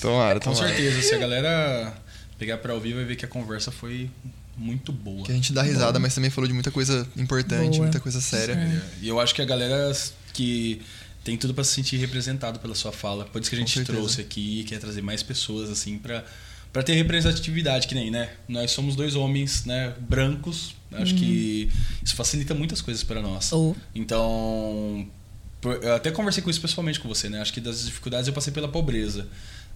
Tomara, Com tomara. certeza, se a galera pegar pra ouvir, vai ver que a conversa foi muito boa. Que a gente dá risada, mas também falou de muita coisa importante, Boa. muita coisa séria. É, E eu acho que a galera que tem tudo pra se sentir representado pela sua fala. Por isso que a gente trouxe aqui, quer trazer mais pessoas assim pra para ter representatividade que nem, né? Nós somos dois homens, né, brancos. Acho que isso facilita muitas coisas para nós. Ou Então, eu até conversei com isso pessoalmente com você, né? Acho que das dificuldades eu passei pela pobreza,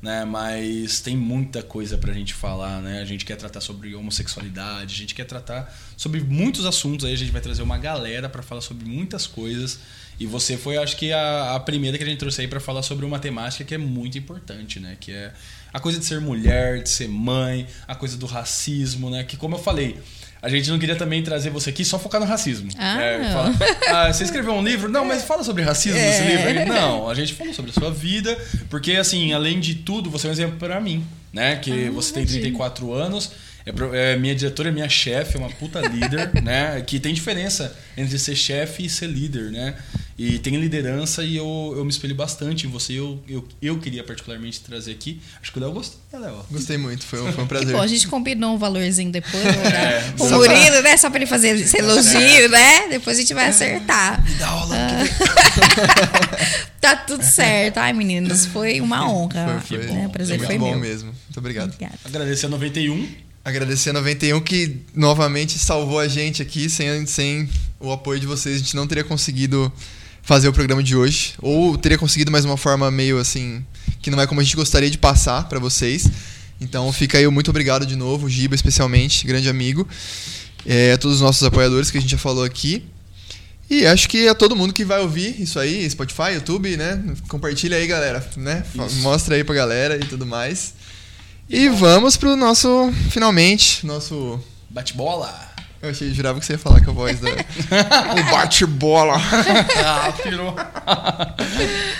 né? Mas tem muita coisa pra gente falar, né? A gente quer tratar sobre homossexualidade, a gente quer tratar sobre muitos assuntos aí, a gente vai trazer uma galera pra falar sobre muitas coisas. E você foi, acho que, a, a primeira que a gente trouxe aí pra falar sobre uma temática que é muito importante, né? Que é a coisa de ser mulher, de ser mãe, a coisa do racismo, né? Que, como eu falei, a gente não queria também trazer você aqui só focar no racismo. Ah, É, não. falar, ah, você escreveu um livro? Não, mas fala sobre racismo nesse livro. aí. Não, a gente falou sobre a sua vida, porque assim, além de tudo, você é um exemplo pra mim, né? Que Ah, você tem imagino. 34 anos, é, é minha diretora, é minha chefe, é uma puta líder, né? Que tem diferença entre ser chefe e ser líder, né? E tem liderança e eu, eu me espelho bastante em você. Eu, eu, eu queria particularmente trazer aqui. Acho que o Léo gostou, né, Léo? Gostei muito, foi um, foi um que prazer. bom, a gente combinou um valorzinho depois. vou dar É, o só Murilo, né? Só pra ele fazer esse elogio, né? Depois a gente vai acertar. Me dá aula. Tá tudo certo. Ai, meninos, foi uma honra. Foi, foi, né? O prazer muito foi bom meu. mesmo. Muito obrigado. Obrigada. Agradecer a 91. Agradecer a 91 que novamente salvou a gente aqui. Sem, sem o apoio de vocês, a gente não teria conseguido fazer o programa de hoje. Ou teria conseguido, de uma forma meio assim. que não é como a gente gostaria de passar pra vocês. Então fica aí muito obrigado de novo, Giba especialmente, grande amigo. É, a todos os nossos apoiadores que a gente já falou aqui. E acho que a todo mundo que vai ouvir isso aí, Spotify, YouTube, né? Compartilha aí, galera, né? Isso. Mostra aí pra galera e tudo mais. E vamos pro nosso, finalmente, nosso... Bate-bola. Eu achei, jurava que você ia falar com a voz da... um bate-bola. Ah, pirou.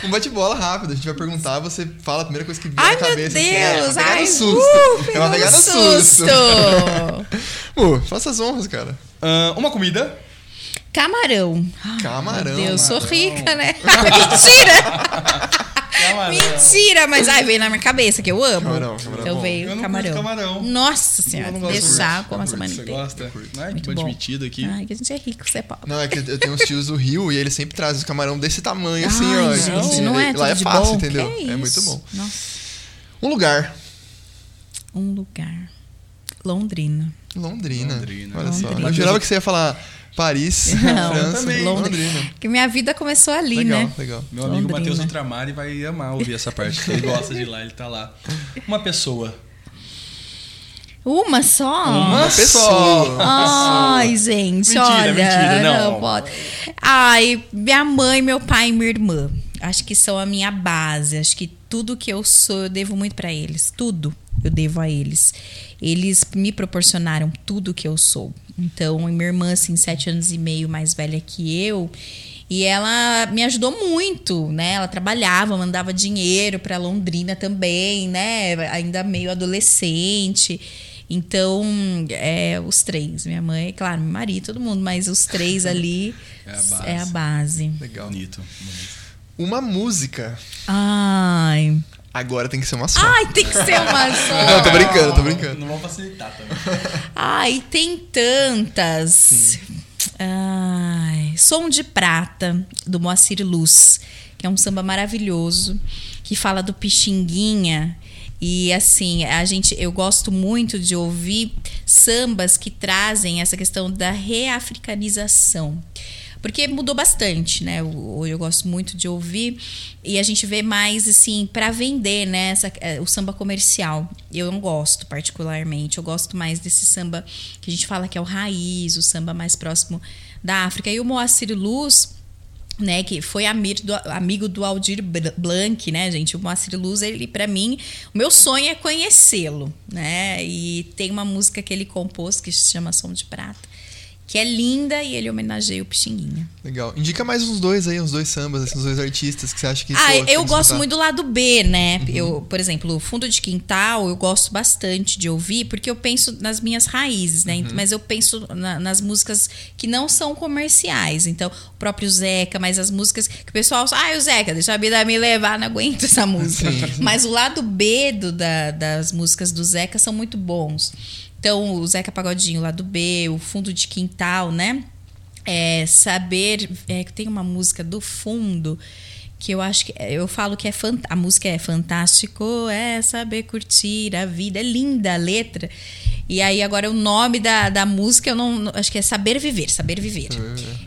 Um bate-bola rápido, a gente vai perguntar, você fala a primeira coisa que vier Ai, na meu cabeça. assim, é, Deus! pegada ai, susto. uh, é uma pegada um susto. susto. Pô, faça as honras, cara. Ah, uma comida. Camarão. Camarão. Deus, sou camarão. rica, né? Mentira! Camarão. Mentira! Mas ai, veio na minha cabeça que eu amo. Camarão, camarão Então bom. veio Eu não camarão. curto camarão. Nossa Eu senhora, não gosto deixar muito. como a semana Você gosta? Né? Muito Tô bom. admitido aqui. Ai, que a gente é rico, você é pobre. Não, é que eu tenho uns tios do Rio e eles sempre trazem os camarão desse tamanho, assim, Ai, ó. gente, assim, não é Lá é fácil, bom? entendeu? Que é muito bom. Nossa. Um lugar. Um lugar. Londrina. Londrina. Londrina. Olha só. Londrina. Eu jurava que você ia falar Paris, Não, França, também. Londrina. Porque minha vida começou ali, legal, né? legal. Meu amigo Londrina. Matheus Ultramari vai amar ouvir essa parte, que ele gosta de ir lá, ele tá lá. Uma pessoa. Uma só? Uma pessoa. Ai, gente, Mentira, olha. mentira, não. pode. Ai, minha mãe, meu pai e minha irmã. Acho que são a minha base. Acho que tudo que eu sou, eu devo muito pra eles. Tudo eu devo a eles. Eles me proporcionaram tudo que eu sou. Então, minha irmã, assim, sete anos e meio mais velha que eu. E ela me ajudou muito, né? Ela trabalhava, mandava dinheiro para Londrina também, né? Ainda meio adolescente. Então, é, os três, minha mãe, claro, meu marido, todo mundo, mas os três ali É a base. é a base. Legal. Bonito. bonito. Uma música. Ai. Agora tem que ser uma só. Ai, tem que ser uma só. Não, tô brincando, tô brincando. Não vamos facilitar também. Ai, tem tantas. Ai, Som de Prata, do Moacir Luz, que é um samba maravilhoso, que fala do Pixinguinha. E assim, a gente, eu gosto muito de ouvir sambas que trazem essa questão da reafricanização. Porque mudou bastante, né? Eu, eu gosto muito de ouvir e a gente vê mais assim para vender, né? Essa, é, o samba comercial. Eu não gosto particularmente. Eu gosto mais desse samba que a gente fala que é o raiz, o samba mais próximo da África. E o Moacir Luz, né, que foi amigo do, amigo do Aldir Blanc, né, gente? O Moacir Luz, ele para mim, o meu sonho é conhecê-lo, né? E tem uma música que ele compôs que se chama Som de Prata que é linda e ele homenageia o Pixinguinha. Legal. Indica mais uns dois aí, uns dois sambas, assim, uns dois artistas que você acha que. Ah, pô, eu gosto muito do lado B, né? Uhum. Eu, por exemplo, o Fundo de Quintal, eu gosto bastante de ouvir, porque eu penso nas minhas raízes, né? Uhum. Mas eu penso na, nas músicas que não são comerciais. Então, o próprio Zeca, mas as músicas que o pessoal. Ah, o Zeca, deixa a vida me levar, não aguento essa música. Sim. Mas o lado B do, da, das músicas do Zeca são muito bons. Então, o Zeca Pagodinho lá do B, o Fundo de Quintal, né? É, saber. É, tem uma música do fundo que eu acho que eu falo que é a música é fantástico, é saber curtir a vida, é linda a letra. E aí agora o nome da, da música eu não acho que é Saber Viver, Saber Viver.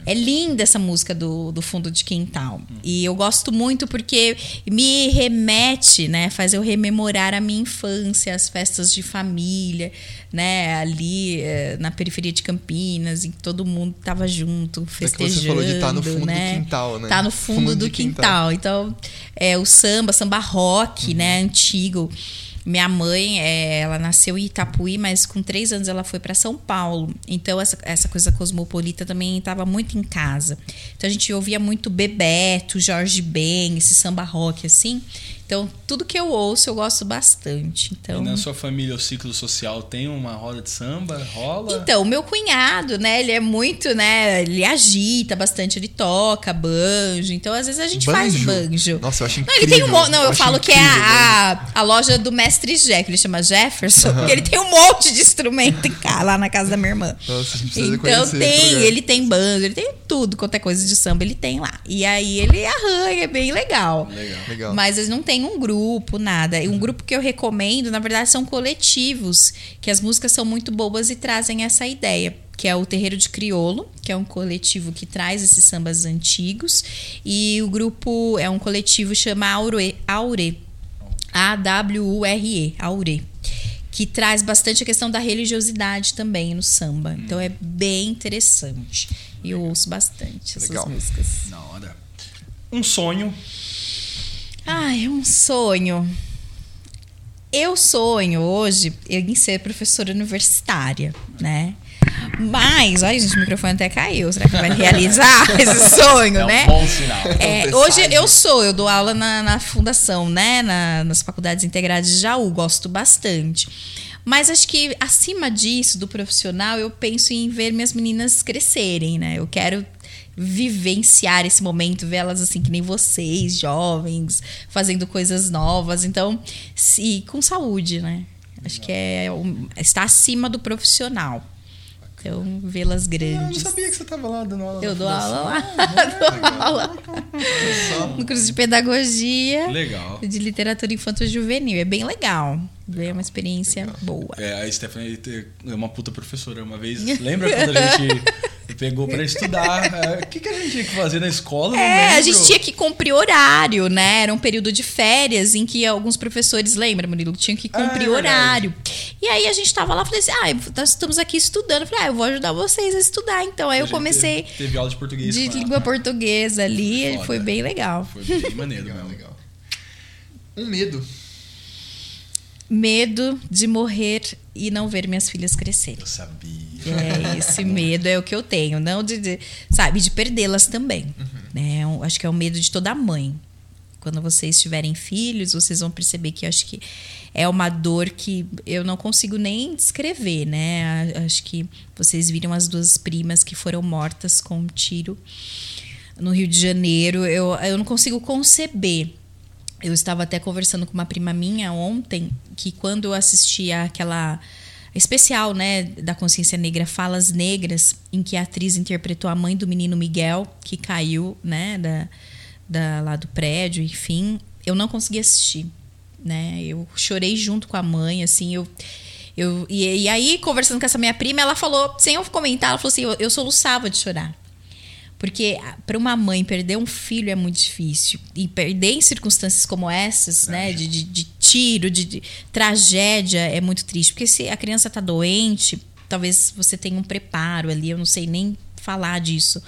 É linda essa música do, do fundo de quintal. E eu gosto muito porque me remete, né, faz eu rememorar a minha infância, as festas de família, né, ali eh, na periferia de Campinas, em que todo mundo tava junto, festejando, é você falou de estar tá no fundo né? do quintal, né? Tá no fundo, fundo do quintal. quintal. Então, é o samba, samba rock, uhum. né, antigo. Minha mãe, é, ela nasceu em Itapuí, mas com três anos ela foi para São Paulo. Então, essa, essa coisa cosmopolita também estava muito em casa. Então, a gente ouvia muito Bebeto, Jorge Ben, esse samba rock, assim. Então, tudo que eu ouço, eu gosto bastante. Então... E na sua família, o ciclo social tem uma roda de samba? Rola? Então, o meu cunhado, né? Ele é muito, né? Ele agita bastante, ele toca banjo. Então, às vezes a gente banjo? faz banjo. Nossa, eu acho incrível. Não, ele tem um Não, eu, eu falo incrível, que é a, a, loja do Mestre Jack, ele chama Jefferson. Uhum. ele tem um monte de instrumento lá na casa da minha irmã. Nossa, então tem, ele tem banjo, ele tem tudo, qualquer coisa de samba, ele tem lá. E aí ele arranha, é bem legal. Legal. legal. Mas eles não tem tem um grupo, nada. Um grupo que eu recomendo, na verdade, são coletivos, que as músicas são muito boas e trazem essa ideia que é o Terreiro de Criolo, que é um coletivo que traz esses sambas antigos, e o grupo é um coletivo chama Aure, Aure A-W-U-R-E, Aure, que traz bastante a questão da religiosidade também no samba. Então é bem interessante. E eu ouço bastante essas Legal. músicas. Na hora. Um sonho Ai, um sonho. Eu sonho hoje em ser professora universitária, né? Mas, olha, gente, o microfone até caiu. Será que vai realizar esse sonho, é um né? Bom sinal. É, hoje eu sou, eu dou aula na, na fundação, né? Na, nas faculdades integradas de Jaú, gosto bastante. Mas acho que acima disso, do profissional, eu penso em ver minhas meninas crescerem, né? Eu quero vivenciar esse momento, vê-las assim que nem vocês, jovens, fazendo coisas novas. Então, se com saúde, né? Acho que é está acima do profissional. Então, vê-las grandes. Eu não sabia que você estava lá dando aula. Eu dou aula lá. dou aula. No curso de pedagogia. Legal. De literatura infantil juvenil. É bem legal. É uma experiência legal. boa. É, a Stephanie é uma puta professora. Uma vez, lembra quando a gente pegou para estudar. É, o que, que a gente tinha que fazer na escola? É, a gente tinha que cumprir horário, né? Era um período de férias em que alguns professores, lembra, Murilo, tinham que cumprir é horário. E aí a gente tava lá, falei assim: ah, nós estamos aqui estudando. Eu falei, ah, eu vou ajudar vocês a estudar. Então aí eu comecei. Teve, teve, aula de português. De língua portuguesa ali. Foi, foi bem legal. Foi bem maneiro, legal, legal. Um medo. Medo de morrer e não ver minhas filhas crescerem. Eu sabia. É, esse medo é o que eu tenho. Não de, de sabe, de perdê-las também. Uhum. Né? Eu acho que é o medo de toda mãe. Quando vocês tiverem filhos, vocês vão perceber que acho que é uma dor que eu não consigo nem descrever, né? Acho que vocês viram as duas primas que foram mortas com um tiro no Rio de Janeiro. Eu, eu não consigo conceber. Eu estava até conversando com uma prima minha ontem que quando eu assisti aquela especial, né, da consciência negra, Falas Negras, em que a atriz interpretou a mãe do menino Miguel, que caiu, né, da, da, lá do prédio, enfim, eu não consegui assistir, né? Eu chorei junto com a mãe, assim, eu eu, e, e, aí, conversando com essa minha prima, ela falou, sem eu comentar, ela falou assim: eu, eu soluçava de chorar. Porque para uma mãe perder um filho é muito difícil. E perder em circunstâncias como essas, né? De, de, de tiro, de, de, tragédia, é muito triste. Porque se a criança está doente, talvez você tenha um preparo ali, eu não sei nem falar disso.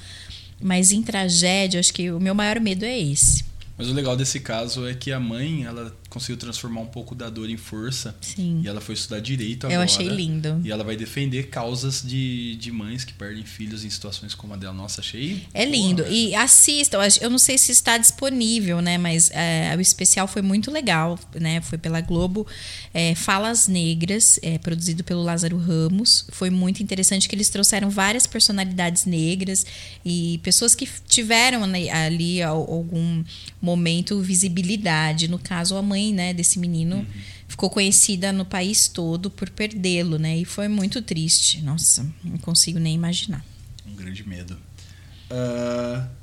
Mas em tragédia, acho que o meu maior medo é esse. Mas o legal desse caso é que a mãe, ela conseguiu transformar um pouco da dor em força. Sim. E ela foi estudar direito agora. Eu achei lindo. E ela vai defender causas de, de mães que perdem filhos em situações como a dela. Nossa, achei. É lindo. Porra, e assistam. Eu não sei se está disponível, né? Mas é, o especial foi muito legal, né? Foi pela Globo. É, Falas Negras, é, produzido pelo Lázaro Ramos. Foi muito interessante que eles trouxeram várias personalidades negras e pessoas que tiveram né, ali algum momento visibilidade. No caso, a mãe né, desse menino uhum. ficou conhecida no país todo por perdê-lo, né? E foi muito triste. Nossa, não consigo nem imaginar. Um grande medo. Uh...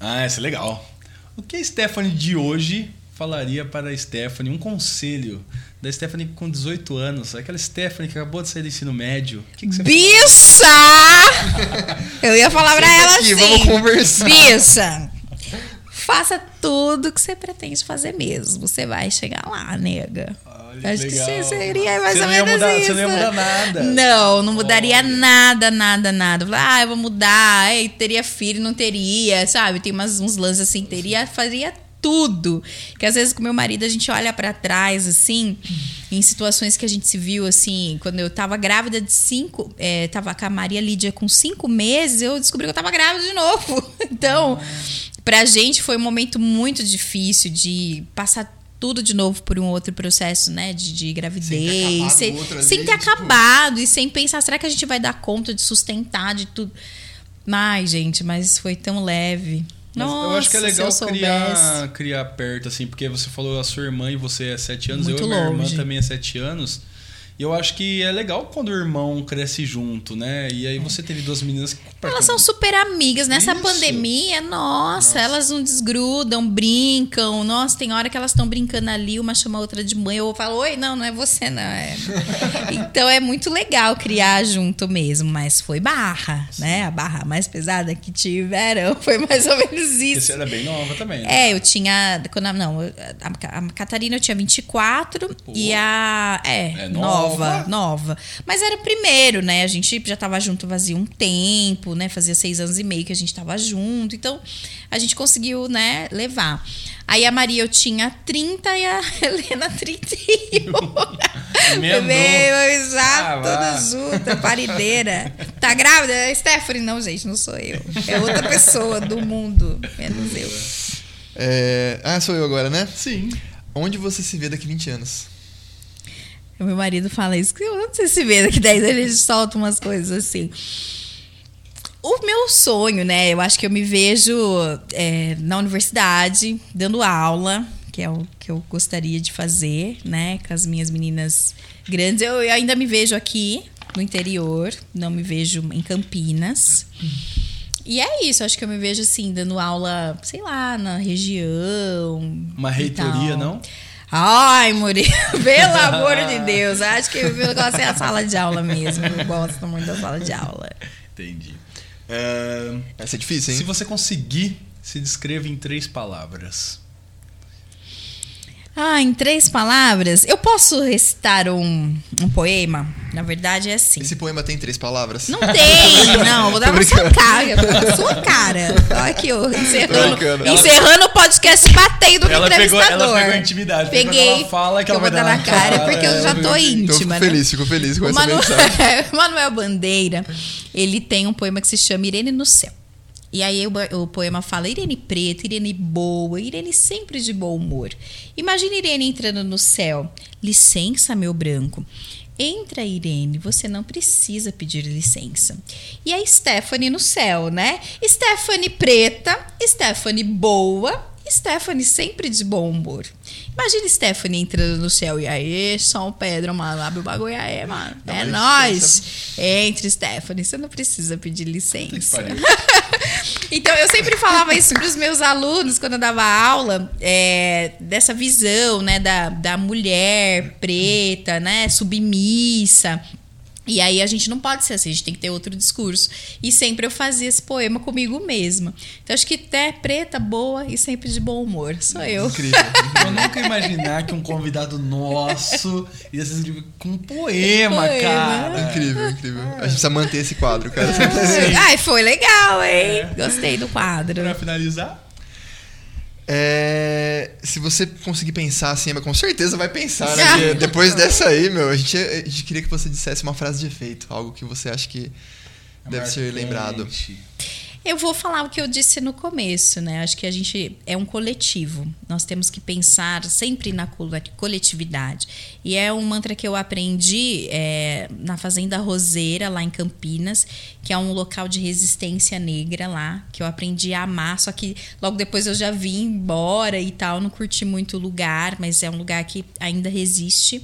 Ah, essa é legal. O que a Stephanie de hoje falaria para a Stephanie? Um conselho da Stephanie com 18 anos. Aquela Stephanie que acabou de sair do ensino médio. Que, que Bicha! Eu ia falar para ela aqui, assim. Vamos conversar. Bicha! Faça tudo que você pretende fazer mesmo. Você vai chegar lá, nega. Olha, Acho legal. que seria mais você ou menos mudar, isso. Você não ia mudar nada. Não, não mudaria Olha. nada, nada, nada. Ah, eu vou mudar. Ei, teria filho, não teria, sabe? Tem umas, uns lances assim, teria, faria tudo. Que às vezes com meu marido a gente olha para trás, assim, em situações que a gente se viu, assim, quando eu tava grávida de cinco, é, tava com a Maria Lídia com cinco meses, eu descobri que eu tava grávida de novo. Então, Pra gente foi um momento muito difícil de passar tudo de novo por um outro processo, né? De, de gravidez. Sem ter acabado, sem, sem ter tipo... acabado e sem pensar, será que a gente vai dar conta de sustentar de tudo? Mas, gente, mas foi tão leve. Mas Nossa, eu acho que é legal criar, criar perto, assim, porque você falou a sua irmã e você é sete anos, Muito eu e minha irmã também é sete anos. E eu acho que é legal quando o irmão cresce junto, né? E aí você teve duas meninas que. Elas são super amigas. Nessa Isso. pandemia, nossa, nossa, elas não desgrudam, brincam. Nossa, tem hora que elas estão brincando ali, uma chama a outra de mãe. Eu falo, oi, não, não é você, não. É... então é muito legal criar junto mesmo, mas foi barra, né? A barra mais pesada que tiveram foi mais ou menos isso. Você era bem nova também, né? É, eu tinha. Quando, não, a, a Catarina eu tinha 24 Pô. e a. É, é nova nova, nova. Mas era primeiro, né? A gente já estava junto fazia um tempo, né? Fazia seis anos e meio que a gente estava junto. Então, a gente conseguiu, né, levar. Aí a Maria eu tinha 30 e a Helena 31. Veio já ah, toda junta, parideira. Tá grávida? É Stephanie? Não, gente, não sou eu. É outra pessoa do mundo, menos eu. É... Ah, sou eu agora, né? Sim. Onde você se vê daqui 20 anos? O meu marido fala isso, que onde você se vê daqui 10 anos, ele solta umas coisas assim. O meu sonho, né? Eu acho que eu me vejo é, na universidade, dando aula, que é o que eu gostaria de fazer, né? Com as minhas meninas grandes. Eu, eu ainda me vejo aqui no interior, não me vejo em Campinas. E é isso, acho que eu me vejo assim, dando aula, sei lá, na região. Uma reitoria, não? Ai, Murilo, pelo amor de Deus. Acho que o meu negócio é a sala de aula mesmo. Eu gosto muito da sala de aula. Entendi. Uh, Vai ser difícil, hein? Se você conseguir, se descreva em três palavras. Ah, em três palavras. Eu posso recitar um, um poema? Na verdade é assim. Esse poema tem três palavras? Não tem, não. Vou dar na sua cara. Na sua cara. Olha aqui, ó, encerrando, encerrando o podcast batendo no ela entrevistador. Pegou, ela pegou intimidade. Peguei. Ela fala que, que ela eu vou dar na cara, cara, porque eu já tô íntima. Fico né? feliz, fico feliz com o essa Manu... mensagem. Manuel Bandeira, ele tem um poema que se chama Irene no Céu. E aí o, o, poema fala Irene preta, Irene boa, Irene sempre de bom humor. Imagina Irene entrando no céu. Licença, meu branco. Entra, Irene, você não precisa pedir licença. E a Stephanie no céu, né? Stephanie preta, Stephanie boa, Stephanie sempre de bom humor. Imagina Stephanie entrando no céu e aí, São Pedro, mano, abre o bagulho aí, mano. É nós. Entre, Stephanie, você não precisa pedir licença. então eu sempre falava isso para os meus alunos quando eu dava aula, é, dessa visão, né, da, da mulher preta, né, submissa. E aí a gente não pode ser assim, a gente tem que ter outro discurso. E sempre eu fazia esse poema comigo mesma. Então acho que até preta, boa e sempre de bom humor. Sou eu. Incrível. Eu nunca imaginar que um convidado nosso ia ser escrever com um poema, poema, cara. Incrível, incrível. A gente precisa manter esse quadro, cara. É. Ai, foi legal, hein? É. Gostei do quadro. Pra finalizar. É, se você conseguir pensar assim, com certeza vai pensar, né? Depois dessa aí, meu, a gente, a gente queria que você dissesse uma frase de efeito, algo que você acha que é deve ser lembrado. Eu vou falar o que eu disse no começo, né? Acho que a gente é um coletivo. Nós temos que pensar sempre na coletividade. E é um mantra que eu aprendi é, na Fazenda Roseira, lá em Campinas, que é um local de resistência negra lá, que eu aprendi a amar. Só que logo depois eu já vim embora e tal, não curti muito o lugar, mas é um lugar que ainda resiste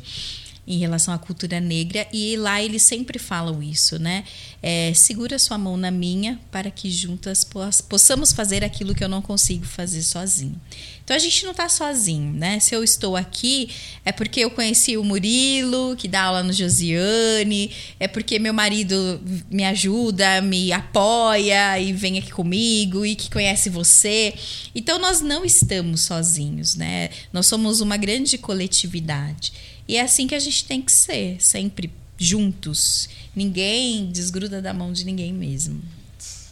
em relação à cultura negra e lá eles sempre falam isso, né? É, segura sua mão na minha para que juntas possamos fazer aquilo que eu não consigo fazer sozinho. Então a gente não está sozinho, né? Se eu estou aqui é porque eu conheci o Murilo que dá aula no Josiane, é porque meu marido me ajuda, me apoia e vem aqui comigo e que conhece você. Então nós não estamos sozinhos, né? Nós somos uma grande coletividade. E é assim que a gente tem que ser, sempre juntos. Ninguém desgruda da mão de ninguém mesmo.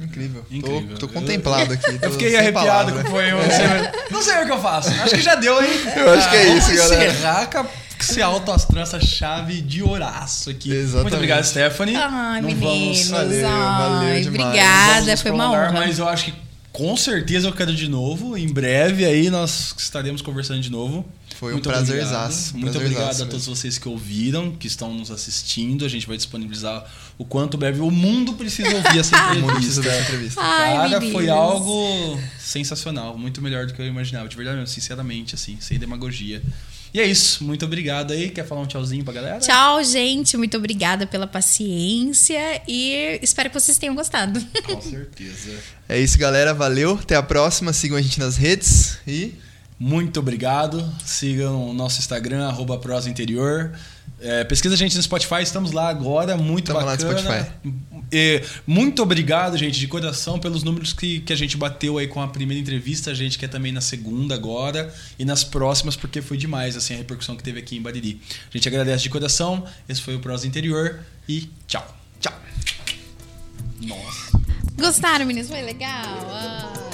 Incrível. Incrível. Tô, tô contemplado aqui. Tô eu fiquei arrepiado com o poema. É. Não sei o que eu faço. Acho que já deu, hein? Eu acho que é isso, Vamos galera. Encerrar com se autoastran essa chave de oraço aqui. Exatamente. Muito obrigado, Stephanie. Ai, Não meninos. Vamos... Valeu, valeu demais. Obrigada, foi uma honra. Mas eu acho que com certeza eu quero de novo. Em breve aí nós estaremos conversando de novo. Foi Muito um prazerzaço. Muito obrigado a todos vocês que ouviram, que estão nos assistindo. A gente vai disponibilizar o quanto breve. O mundo precisa ouvir essa entrevista. o mundo precisa dessa entrevista. Ai, Cara, foi algo sensacional. Muito melhor do que eu imaginava. De verdade, sinceramente, assim, sem demagogia. E é isso. Muito obrigado aí. Quer falar um tchauzinho pra galera? Tchau, gente. Muito obrigada pela paciência e espero que vocês tenham gostado. Com certeza. É isso, galera. Valeu. Até a próxima. Sigam a gente nas redes e. Muito obrigado. Sigam o nosso Instagram, arroba Prosa Interior. É, pesquisa a gente no Spotify, estamos lá agora, muito Estamos bacana. Lá no Spotify. E, muito obrigado, gente, de coração, pelos números que, que a gente bateu aí com a primeira entrevista. A gente quer também na segunda agora e nas próximas, porque foi demais assim, a repercussão que teve aqui em Bariri. A gente agradece de coração. Esse foi o Prosa Interior e tchau. Tchau. Nossa. Gostaram, meninos? Foi legal? Ah.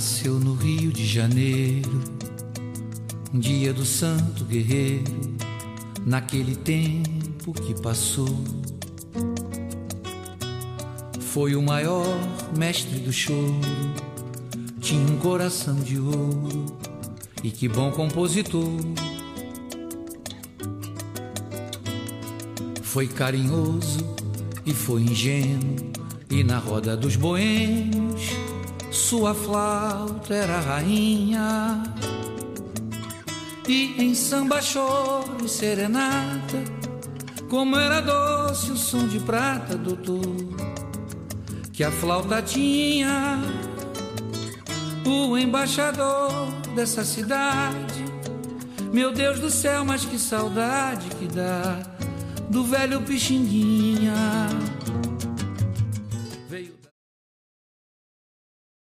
Nasceu no Rio de Janeiro, um dia do santo guerreiro, naquele tempo que passou. Foi o maior mestre do choro, tinha um coração de ouro e que bom compositor. Foi carinhoso e foi ingênuo, e na roda dos boêmios sua flauta era rainha. E em samba, choro e serenata, como era doce o som de prata, doutor, que a flauta tinha. O embaixador dessa cidade, meu Deus do céu, mas que saudade que dá do velho Pixinguinha.